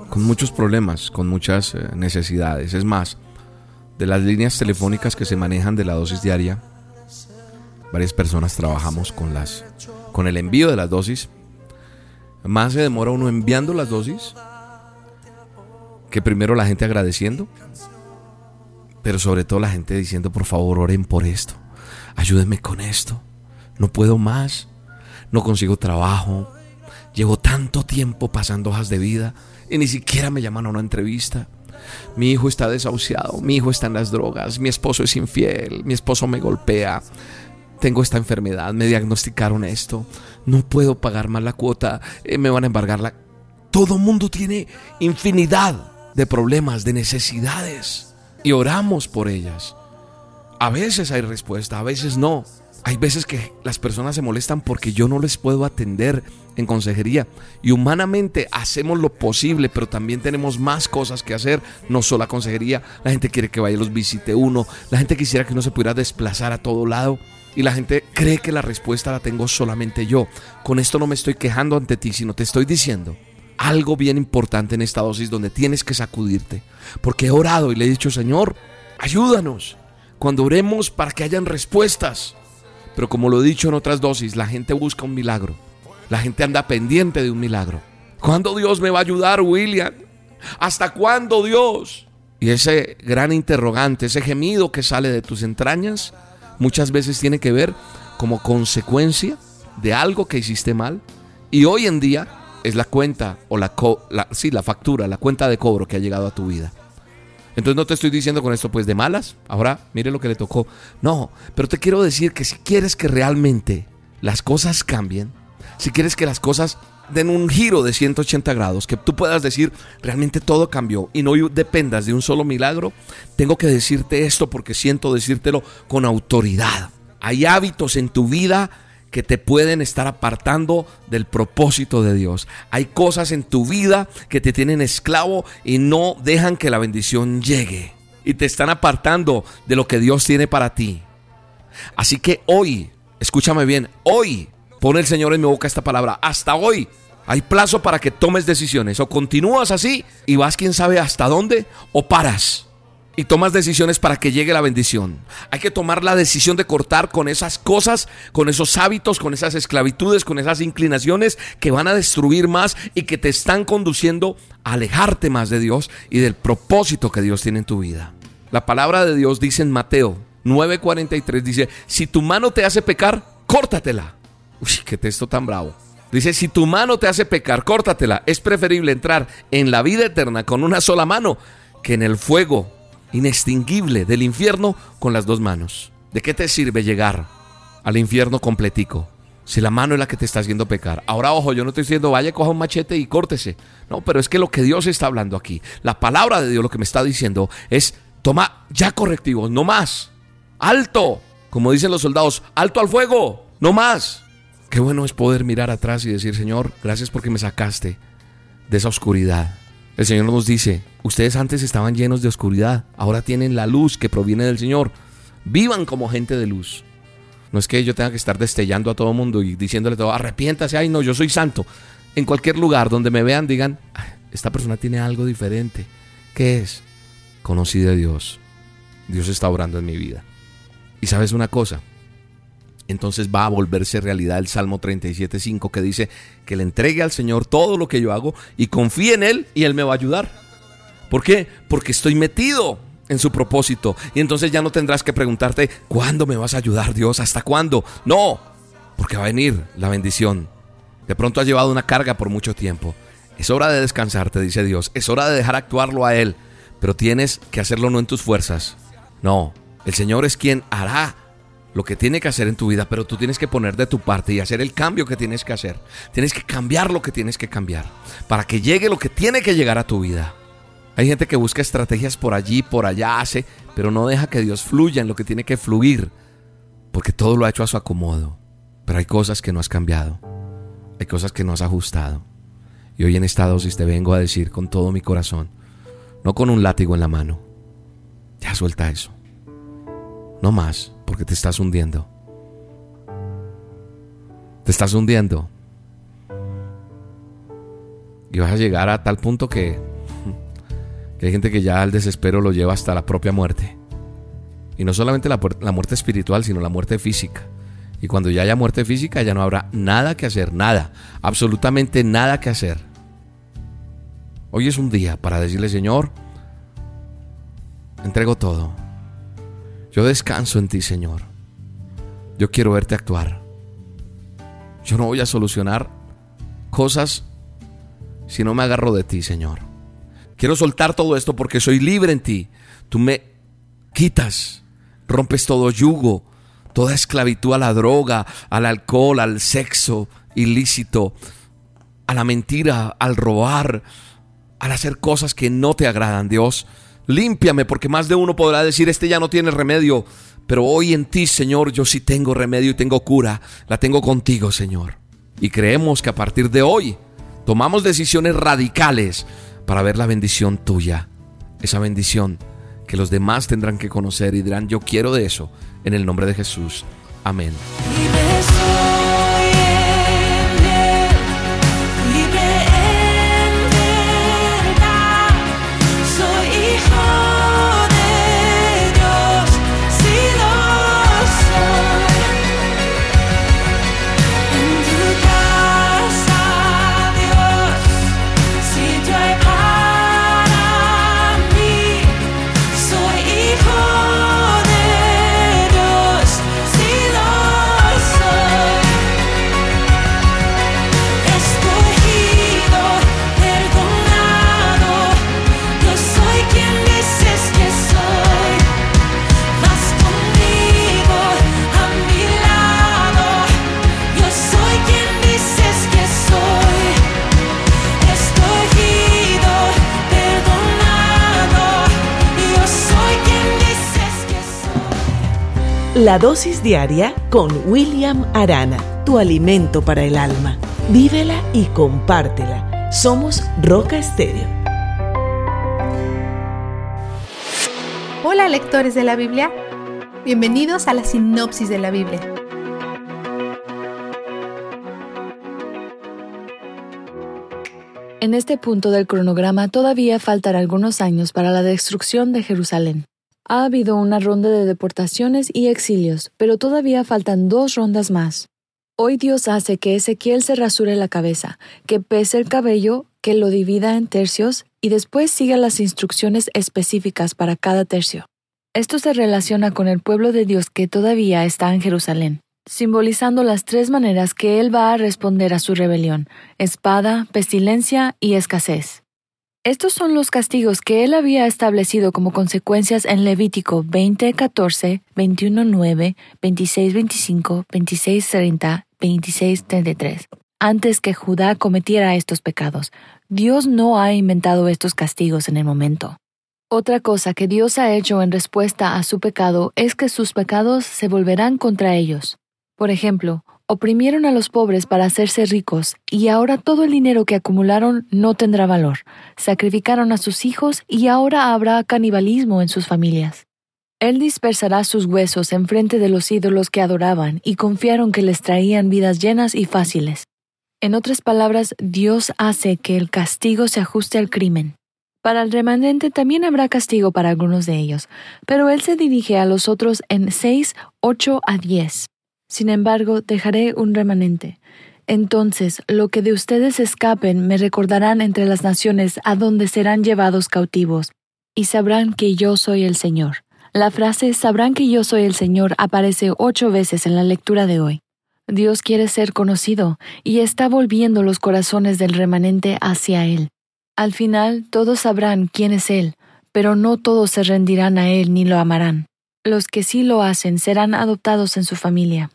con muchos problemas, con muchas eh, necesidades. Es más, de las líneas telefónicas que se manejan de la dosis diaria, varias personas trabajamos con las con el envío de las dosis. Más se demora uno enviando las dosis que primero la gente agradeciendo, pero sobre todo la gente diciendo, por favor, oren por esto, ayúdenme con esto no puedo más, no consigo trabajo, llevo tanto tiempo pasando hojas de vida y ni siquiera me llaman a una entrevista. Mi hijo está desahuciado, mi hijo está en las drogas, mi esposo es infiel, mi esposo me golpea. tengo esta enfermedad, me diagnosticaron esto, no puedo pagar más la cuota, eh, me van a embargar la... Todo mundo tiene infinidad de problemas, de necesidades y oramos por ellas. A veces hay respuesta, a veces no. Hay veces que las personas se molestan porque yo no les puedo atender en consejería. Y humanamente hacemos lo posible, pero también tenemos más cosas que hacer, no solo la consejería. La gente quiere que vaya y los visite uno. La gente quisiera que uno se pudiera desplazar a todo lado. Y la gente cree que la respuesta la tengo solamente yo. Con esto no me estoy quejando ante ti, sino te estoy diciendo algo bien importante en esta dosis donde tienes que sacudirte. Porque he orado y le he dicho, Señor, ayúdanos cuando oremos para que hayan respuestas. Pero como lo he dicho en otras dosis, la gente busca un milagro. La gente anda pendiente de un milagro. ¿Cuándo Dios me va a ayudar, William? ¿Hasta cuándo Dios? Y ese gran interrogante, ese gemido que sale de tus entrañas, muchas veces tiene que ver como consecuencia de algo que hiciste mal. Y hoy en día es la cuenta o la, sí, la factura, la cuenta de cobro que ha llegado a tu vida. Entonces no te estoy diciendo con esto pues de malas, ahora mire lo que le tocó. No, pero te quiero decir que si quieres que realmente las cosas cambien, si quieres que las cosas den un giro de 180 grados, que tú puedas decir realmente todo cambió y no dependas de un solo milagro, tengo que decirte esto porque siento decírtelo con autoridad. Hay hábitos en tu vida que te pueden estar apartando del propósito de Dios. Hay cosas en tu vida que te tienen esclavo y no dejan que la bendición llegue. Y te están apartando de lo que Dios tiene para ti. Así que hoy, escúchame bien, hoy pone el Señor en mi boca esta palabra. Hasta hoy hay plazo para que tomes decisiones. O continúas así y vas quién sabe hasta dónde o paras y tomas decisiones para que llegue la bendición. Hay que tomar la decisión de cortar con esas cosas, con esos hábitos, con esas esclavitudes, con esas inclinaciones que van a destruir más y que te están conduciendo a alejarte más de Dios y del propósito que Dios tiene en tu vida. La palabra de Dios dice en Mateo 9:43, dice, si tu mano te hace pecar, córtatela. Uy, qué texto tan bravo. Dice, si tu mano te hace pecar, córtatela. Es preferible entrar en la vida eterna con una sola mano que en el fuego inextinguible del infierno con las dos manos. ¿De qué te sirve llegar al infierno completico? Si la mano es la que te está haciendo pecar. Ahora, ojo, yo no estoy diciendo vaya, coja un machete y córtese. No, pero es que lo que Dios está hablando aquí, la palabra de Dios lo que me está diciendo es, toma ya correctivos, no más. Alto, como dicen los soldados, alto al fuego, no más. Qué bueno es poder mirar atrás y decir, Señor, gracias porque me sacaste de esa oscuridad. El Señor nos dice, ustedes antes estaban llenos de oscuridad, ahora tienen la luz que proviene del Señor. Vivan como gente de luz. No es que yo tenga que estar destellando a todo mundo y diciéndole todo, arrepiéntase, ay no, yo soy santo. En cualquier lugar donde me vean digan, esta persona tiene algo diferente. ¿Qué es? Conocí de Dios. Dios está obrando en mi vida. Y sabes una cosa, entonces va a volverse realidad el Salmo 37.5 que dice que le entregue al Señor todo lo que yo hago y confíe en Él y Él me va a ayudar. ¿Por qué? Porque estoy metido en su propósito y entonces ya no tendrás que preguntarte, ¿cuándo me vas a ayudar Dios? ¿Hasta cuándo? No, porque va a venir la bendición. De pronto has llevado una carga por mucho tiempo. Es hora de descansar, te dice Dios. Es hora de dejar actuarlo a Él. Pero tienes que hacerlo no en tus fuerzas. No, el Señor es quien hará lo que tiene que hacer en tu vida, pero tú tienes que poner de tu parte y hacer el cambio que tienes que hacer. Tienes que cambiar lo que tienes que cambiar para que llegue lo que tiene que llegar a tu vida. Hay gente que busca estrategias por allí, por allá, hace, pero no deja que Dios fluya en lo que tiene que fluir, porque todo lo ha hecho a su acomodo. Pero hay cosas que no has cambiado, hay cosas que no has ajustado. Y hoy en esta dosis te vengo a decir con todo mi corazón, no con un látigo en la mano, ya suelta eso. No más porque te estás hundiendo. Te estás hundiendo. Y vas a llegar a tal punto que, *laughs* que hay gente que ya al desespero lo lleva hasta la propia muerte. Y no solamente la, la muerte espiritual, sino la muerte física. Y cuando ya haya muerte física, ya no habrá nada que hacer, nada, absolutamente nada que hacer. Hoy es un día para decirle, Señor, entrego todo. Yo descanso en ti, Señor. Yo quiero verte actuar. Yo no voy a solucionar cosas si no me agarro de ti, Señor. Quiero soltar todo esto porque soy libre en ti. Tú me quitas, rompes todo yugo, toda esclavitud a la droga, al alcohol, al sexo ilícito, a la mentira, al robar, al hacer cosas que no te agradan, Dios. Límpiame porque más de uno podrá decir, este ya no tiene remedio, pero hoy en ti, Señor, yo sí tengo remedio y tengo cura, la tengo contigo, Señor. Y creemos que a partir de hoy tomamos decisiones radicales para ver la bendición tuya, esa bendición que los demás tendrán que conocer y dirán, yo quiero de eso, en el nombre de Jesús. Amén. La dosis diaria con William Arana, tu alimento para el alma. Vívela y compártela. Somos Roca Estéreo. Hola lectores de la Biblia, bienvenidos a la sinopsis de la Biblia. En este punto del cronograma todavía faltan algunos años para la destrucción de Jerusalén. Ha habido una ronda de deportaciones y exilios, pero todavía faltan dos rondas más. Hoy Dios hace que Ezequiel se rasure la cabeza, que pese el cabello, que lo divida en tercios y después siga las instrucciones específicas para cada tercio. Esto se relaciona con el pueblo de Dios que todavía está en Jerusalén, simbolizando las tres maneras que Él va a responder a su rebelión, espada, pestilencia y escasez. Estos son los castigos que él había establecido como consecuencias en Levítico 20, 14, 21, 9, 26, 25, 26, 30, 26, 33. Antes que Judá cometiera estos pecados, Dios no ha inventado estos castigos en el momento. Otra cosa que Dios ha hecho en respuesta a su pecado es que sus pecados se volverán contra ellos. Por ejemplo, oprimieron a los pobres para hacerse ricos y ahora todo el dinero que acumularon no tendrá valor. Sacrificaron a sus hijos y ahora habrá canibalismo en sus familias. Él dispersará sus huesos en frente de los ídolos que adoraban y confiaron que les traían vidas llenas y fáciles. En otras palabras, Dios hace que el castigo se ajuste al crimen. Para el remanente también habrá castigo para algunos de ellos, pero Él se dirige a los otros en 6, 8 a 10. Sin embargo, dejaré un remanente. Entonces, lo que de ustedes escapen me recordarán entre las naciones a donde serán llevados cautivos, y sabrán que yo soy el Señor. La frase sabrán que yo soy el Señor aparece ocho veces en la lectura de hoy. Dios quiere ser conocido y está volviendo los corazones del remanente hacia Él. Al final todos sabrán quién es Él, pero no todos se rendirán a Él ni lo amarán. Los que sí lo hacen serán adoptados en su familia.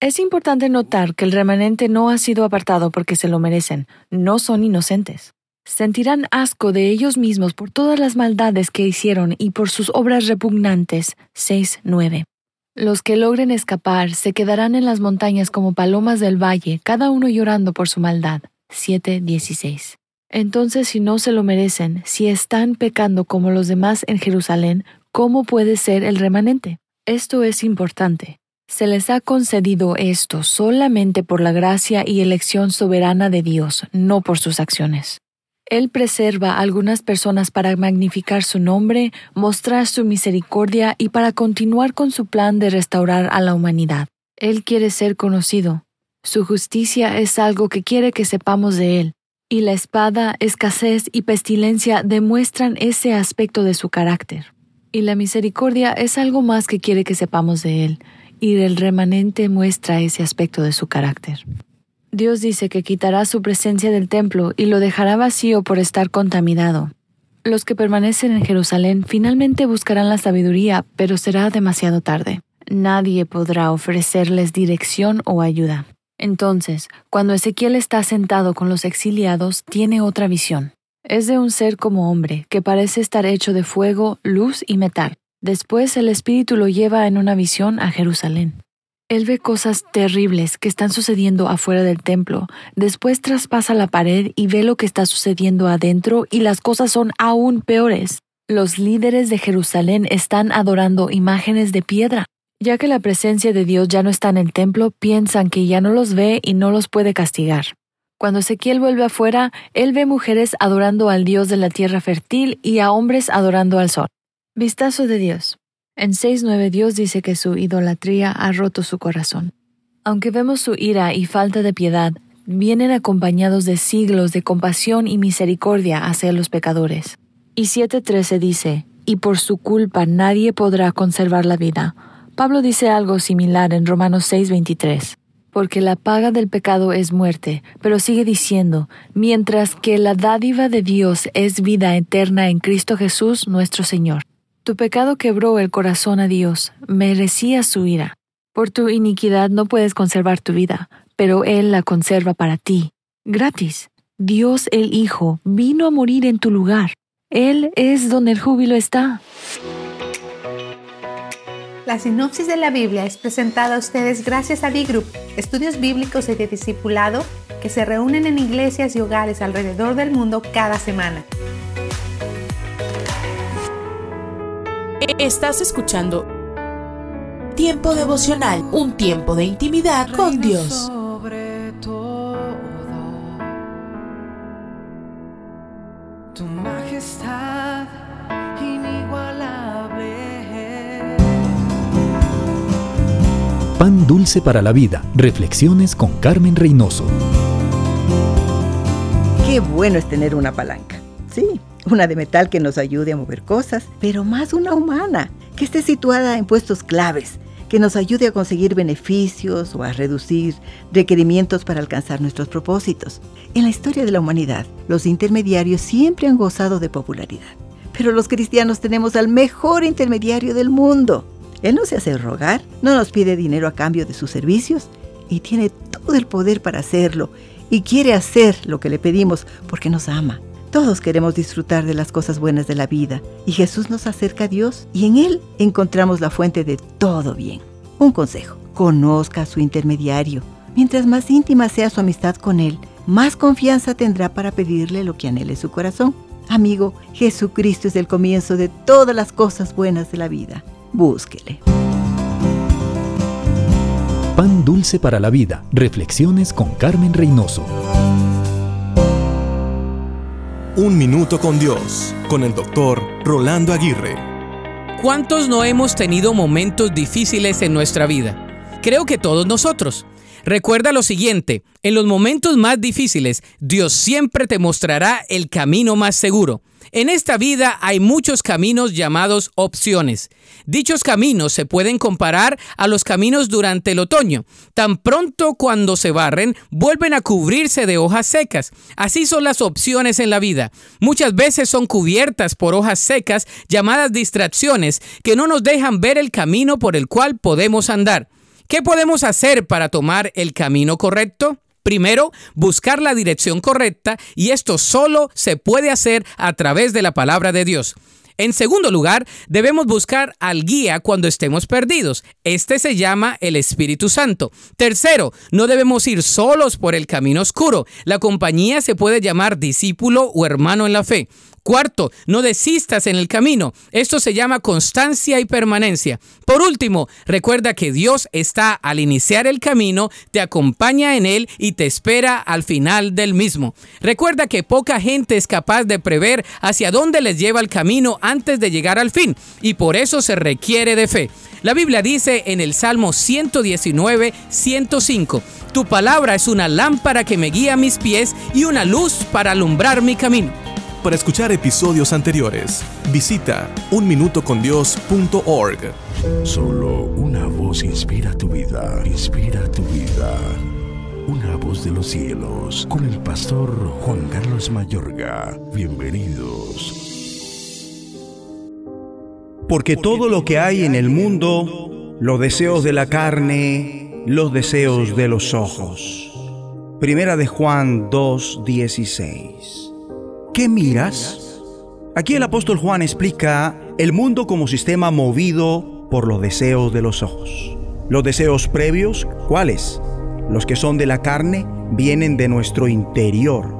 Es importante notar que el remanente no ha sido apartado porque se lo merecen, no son inocentes. Sentirán asco de ellos mismos por todas las maldades que hicieron y por sus obras repugnantes. 6.9. Los que logren escapar se quedarán en las montañas como palomas del valle, cada uno llorando por su maldad. 7.16. Entonces, si no se lo merecen, si están pecando como los demás en Jerusalén, ¿Cómo puede ser el remanente? Esto es importante. Se les ha concedido esto solamente por la gracia y elección soberana de Dios, no por sus acciones. Él preserva a algunas personas para magnificar su nombre, mostrar su misericordia y para continuar con su plan de restaurar a la humanidad. Él quiere ser conocido. Su justicia es algo que quiere que sepamos de Él, y la espada, escasez y pestilencia demuestran ese aspecto de su carácter. Y la misericordia es algo más que quiere que sepamos de Él, y el remanente muestra ese aspecto de su carácter. Dios dice que quitará su presencia del templo y lo dejará vacío por estar contaminado. Los que permanecen en Jerusalén finalmente buscarán la sabiduría, pero será demasiado tarde. nadie podrá ofrecerles dirección o ayuda. Entonces, cuando Ezequiel está sentado con los exiliados, tiene otra visión. Es de un ser como hombre, que parece estar hecho de fuego, luz y metal. Después el Espíritu lo lleva en una visión a Jerusalén. Él ve cosas terribles que están sucediendo afuera del templo. Después traspasa la pared y ve lo que está sucediendo adentro y las cosas son aún peores. Los líderes de Jerusalén están adorando imágenes de piedra. Ya que la presencia de Dios ya no está en el templo, piensan que ya no los ve y no los puede castigar. Cuando Ezequiel vuelve afuera, él ve mujeres adorando al Dios de la tierra fértil y a hombres adorando al sol. Vistazo de Dios. En 6.9 Dios dice que su idolatría ha roto su corazón. Aunque vemos su ira y falta de piedad, vienen acompañados de siglos de compasión y misericordia hacia los pecadores. Y 7.13 dice, y por su culpa nadie podrá conservar la vida. Pablo dice algo similar en Romanos 6.23 porque la paga del pecado es muerte, pero sigue diciendo, mientras que la dádiva de Dios es vida eterna en Cristo Jesús nuestro Señor. Tu pecado quebró el corazón a Dios, merecía su ira. Por tu iniquidad no puedes conservar tu vida, pero Él la conserva para ti, gratis. Dios el Hijo vino a morir en tu lugar. Él es donde el júbilo está. La sinopsis de la Biblia es presentada a ustedes gracias a D-Group, estudios bíblicos y de discipulado que se reúnen en iglesias y hogares alrededor del mundo cada semana. Estás escuchando Tiempo devocional, un tiempo de intimidad con Dios. Pan Dulce para la Vida. Reflexiones con Carmen Reynoso. Qué bueno es tener una palanca. Sí, una de metal que nos ayude a mover cosas, pero más una humana, que esté situada en puestos claves, que nos ayude a conseguir beneficios o a reducir requerimientos para alcanzar nuestros propósitos. En la historia de la humanidad, los intermediarios siempre han gozado de popularidad. Pero los cristianos tenemos al mejor intermediario del mundo, él no se hace rogar, no nos pide dinero a cambio de sus servicios y tiene todo el poder para hacerlo y quiere hacer lo que le pedimos porque nos ama. Todos queremos disfrutar de las cosas buenas de la vida y Jesús nos acerca a Dios y en Él encontramos la fuente de todo bien. Un consejo, conozca a su intermediario. Mientras más íntima sea su amistad con Él, más confianza tendrá para pedirle lo que anhele su corazón. Amigo, Jesucristo es el comienzo de todas las cosas buenas de la vida búsquele. Pan dulce para la vida. Reflexiones con Carmen Reynoso. Un minuto con Dios, con el doctor Rolando Aguirre. ¿Cuántos no hemos tenido momentos difíciles en nuestra vida? Creo que todos nosotros. Recuerda lo siguiente, en los momentos más difíciles, Dios siempre te mostrará el camino más seguro. En esta vida hay muchos caminos llamados opciones. Dichos caminos se pueden comparar a los caminos durante el otoño. Tan pronto cuando se barren, vuelven a cubrirse de hojas secas. Así son las opciones en la vida. Muchas veces son cubiertas por hojas secas llamadas distracciones que no nos dejan ver el camino por el cual podemos andar. ¿Qué podemos hacer para tomar el camino correcto? Primero, buscar la dirección correcta y esto solo se puede hacer a través de la palabra de Dios. En segundo lugar, debemos buscar al guía cuando estemos perdidos. Este se llama el Espíritu Santo. Tercero, no debemos ir solos por el camino oscuro. La compañía se puede llamar discípulo o hermano en la fe. Cuarto, no desistas en el camino. Esto se llama constancia y permanencia. Por último, recuerda que Dios está al iniciar el camino, te acompaña en él y te espera al final del mismo. Recuerda que poca gente es capaz de prever hacia dónde les lleva el camino antes de llegar al fin y por eso se requiere de fe. La Biblia dice en el Salmo 119, 105, Tu palabra es una lámpara que me guía mis pies y una luz para alumbrar mi camino. Para escuchar episodios anteriores, visita unminutocondios.org. Solo una voz inspira tu vida, inspira tu vida. Una voz de los cielos, con el pastor Juan Carlos Mayorga. Bienvenidos. Porque todo lo que hay en el mundo Los deseos de la carne, los deseos de los ojos. Primera de Juan 2:16. ¿Qué miras? Aquí el apóstol Juan explica el mundo como sistema movido por los deseos de los ojos. Los deseos previos, ¿cuáles? Los que son de la carne vienen de nuestro interior.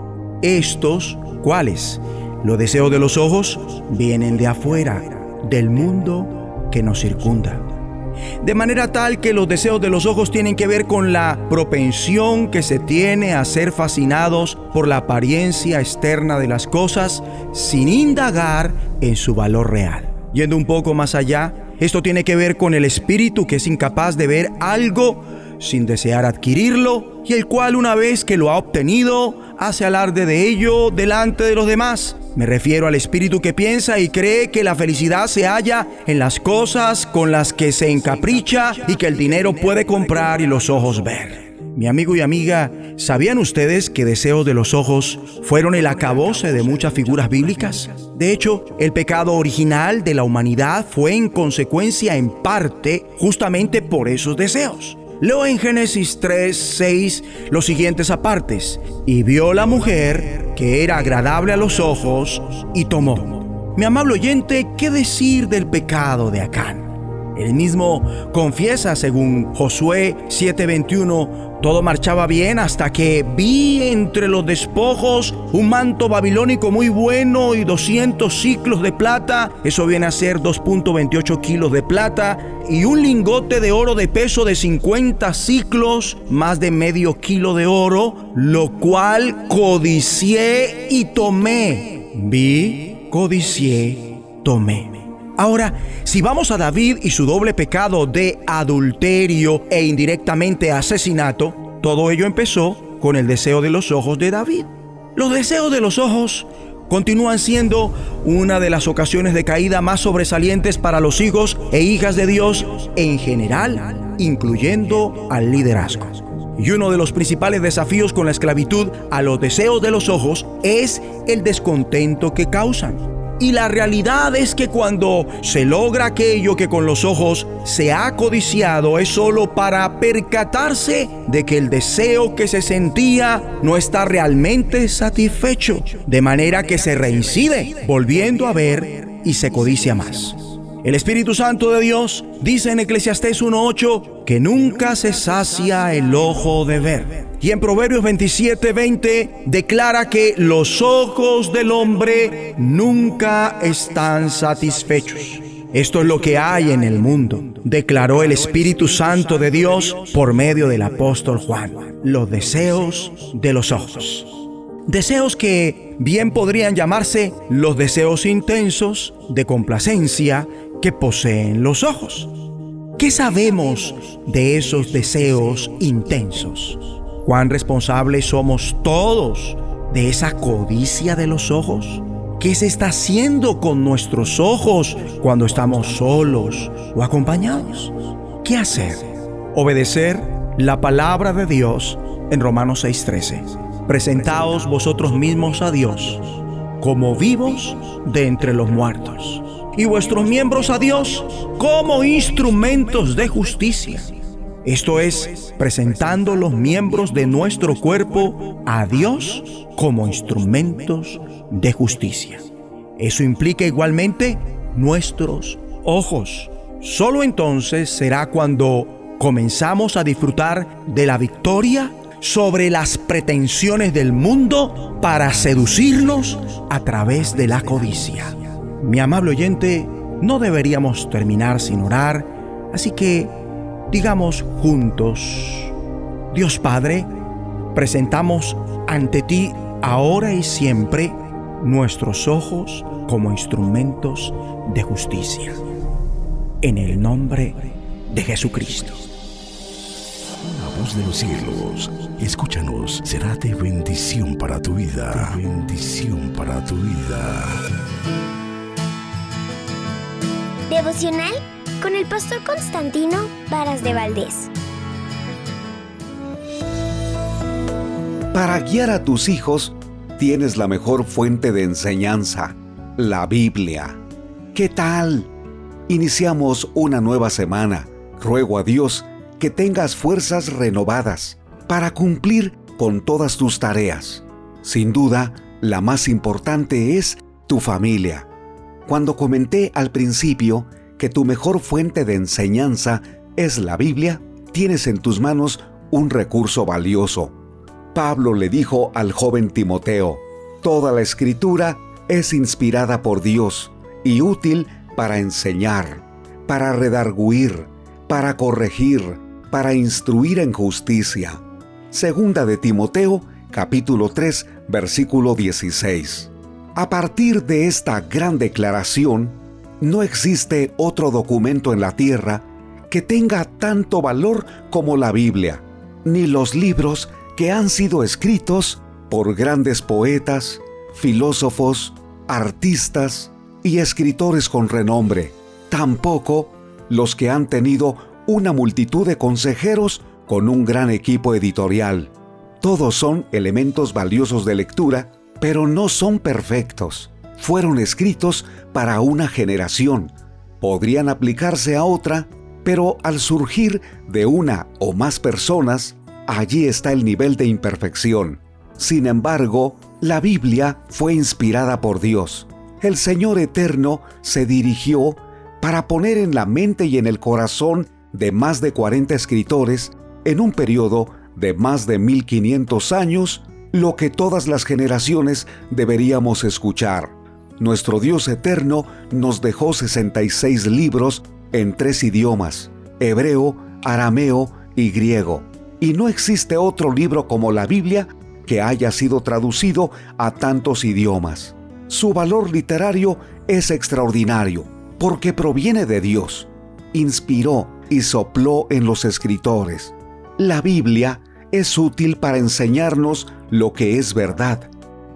Estos, ¿cuáles? Los deseos de los ojos vienen de afuera, del mundo que nos circunda. De manera tal que los deseos de los ojos tienen que ver con la propensión que se tiene a ser fascinados por la apariencia externa de las cosas sin indagar en su valor real. Yendo un poco más allá, esto tiene que ver con el espíritu que es incapaz de ver algo sin desear adquirirlo y el cual una vez que lo ha obtenido hace alarde de ello delante de los demás. Me refiero al espíritu que piensa y cree que la felicidad se halla en las cosas con las que se encapricha y que el dinero puede comprar y los ojos ver. Mi amigo y amiga, ¿sabían ustedes que deseos de los ojos fueron el acabose de muchas figuras bíblicas? De hecho, el pecado original de la humanidad fue en consecuencia en parte justamente por esos deseos. Leo en Génesis 3, 6 los siguientes apartes. Y vio la mujer que era agradable a los ojos y tomó. Mi amable oyente, ¿qué decir del pecado de Acán? Él mismo confiesa, según Josué 7:21, todo marchaba bien hasta que vi entre los despojos un manto babilónico muy bueno y 200 ciclos de plata, eso viene a ser 2.28 kilos de plata, y un lingote de oro de peso de 50 ciclos, más de medio kilo de oro, lo cual codicié y tomé. Vi, codicié, tomé. Ahora, si vamos a David y su doble pecado de adulterio e indirectamente asesinato, todo ello empezó con el deseo de los ojos de David. Los deseos de los ojos continúan siendo una de las ocasiones de caída más sobresalientes para los hijos e hijas de Dios en general, incluyendo al liderazgo. Y uno de los principales desafíos con la esclavitud a los deseos de los ojos es el descontento que causan. Y la realidad es que cuando se logra aquello que con los ojos se ha codiciado es solo para percatarse de que el deseo que se sentía no está realmente satisfecho, de manera que se reincide volviendo a ver y se codicia más. El Espíritu Santo de Dios dice en Eclesiastés 1.8 que nunca se sacia el ojo de ver. Y en Proverbios 27.20 declara que los ojos del hombre nunca están satisfechos. Esto es lo que hay en el mundo, declaró el Espíritu Santo de Dios por medio del apóstol Juan. Los deseos de los ojos. Deseos que bien podrían llamarse los deseos intensos de complacencia que poseen los ojos. ¿Qué sabemos de esos deseos intensos? ¿Cuán responsables somos todos de esa codicia de los ojos? ¿Qué se está haciendo con nuestros ojos cuando estamos solos o acompañados? ¿Qué hacer? Obedecer la palabra de Dios en Romanos 6:13. Presentaos vosotros mismos a Dios como vivos de entre los muertos y vuestros miembros a Dios como instrumentos de justicia. Esto es, presentando los miembros de nuestro cuerpo a Dios como instrumentos de justicia. Eso implica igualmente nuestros ojos. Solo entonces será cuando comenzamos a disfrutar de la victoria sobre las pretensiones del mundo para seducirnos a través de la codicia. Mi amable oyente, no deberíamos terminar sin orar, así que digamos juntos, Dios Padre, presentamos ante ti ahora y siempre nuestros ojos como instrumentos de justicia. En el nombre de Jesucristo. La voz de los cielos, escúchanos, será de bendición para tu vida. De bendición para tu vida. Devocional con el pastor Constantino Varas de Valdés. Para guiar a tus hijos, tienes la mejor fuente de enseñanza, la Biblia. ¿Qué tal? Iniciamos una nueva semana ruego a Dios que tengas fuerzas renovadas para cumplir con todas tus tareas. Sin duda, la más importante es tu familia. Cuando comenté al principio que tu mejor fuente de enseñanza es la Biblia, tienes en tus manos un recurso valioso. Pablo le dijo al joven Timoteo, Toda la escritura es inspirada por Dios y útil para enseñar, para redarguir, para corregir, para instruir en justicia. Segunda de Timoteo, capítulo 3, versículo 16. A partir de esta gran declaración, no existe otro documento en la tierra que tenga tanto valor como la Biblia, ni los libros que han sido escritos por grandes poetas, filósofos, artistas y escritores con renombre, tampoco los que han tenido una multitud de consejeros con un gran equipo editorial. Todos son elementos valiosos de lectura, pero no son perfectos. Fueron escritos para una generación. Podrían aplicarse a otra, pero al surgir de una o más personas, allí está el nivel de imperfección. Sin embargo, la Biblia fue inspirada por Dios. El Señor Eterno se dirigió para poner en la mente y en el corazón de más de 40 escritores, en un periodo de más de 1500 años, lo que todas las generaciones deberíamos escuchar. Nuestro Dios Eterno nos dejó 66 libros en tres idiomas, hebreo, arameo y griego. Y no existe otro libro como la Biblia que haya sido traducido a tantos idiomas. Su valor literario es extraordinario porque proviene de Dios. Inspiró y sopló en los escritores. La Biblia es útil para enseñarnos lo que es verdad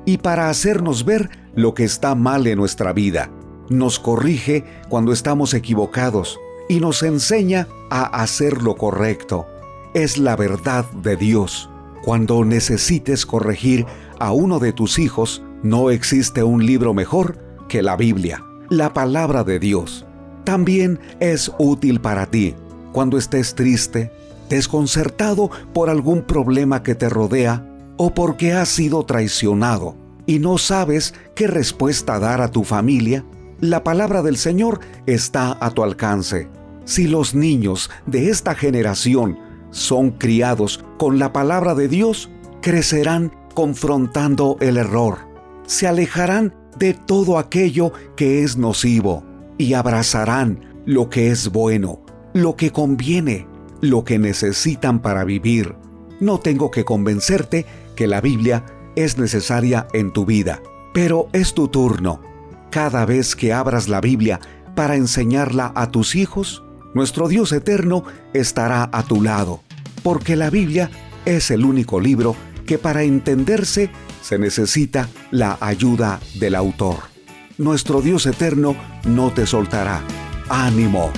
y para hacernos ver lo que está mal en nuestra vida. Nos corrige cuando estamos equivocados y nos enseña a hacer lo correcto. Es la verdad de Dios. Cuando necesites corregir a uno de tus hijos, no existe un libro mejor que la Biblia, la palabra de Dios. También es útil para ti cuando estés triste, desconcertado por algún problema que te rodea o porque has sido traicionado y no sabes qué respuesta dar a tu familia. La palabra del Señor está a tu alcance. Si los niños de esta generación son criados con la palabra de Dios, crecerán confrontando el error. Se alejarán de todo aquello que es nocivo y abrazarán lo que es bueno, lo que conviene, lo que necesitan para vivir. No tengo que convencerte que la Biblia es necesaria en tu vida, pero es tu turno. Cada vez que abras la Biblia para enseñarla a tus hijos, nuestro Dios eterno estará a tu lado, porque la Biblia es el único libro que para entenderse se necesita la ayuda del autor. Nuestro Dios eterno no te soltará. Ánimo.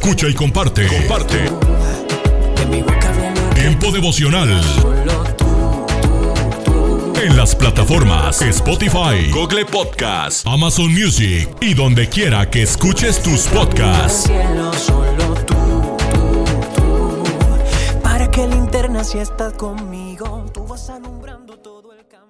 Escucha y comparte. Comparte. Tiempo devocional. En las plataformas Spotify, Google Podcast, Amazon Music y donde quiera que escuches tus podcasts. Para que linterna si estás conmigo, tú vas a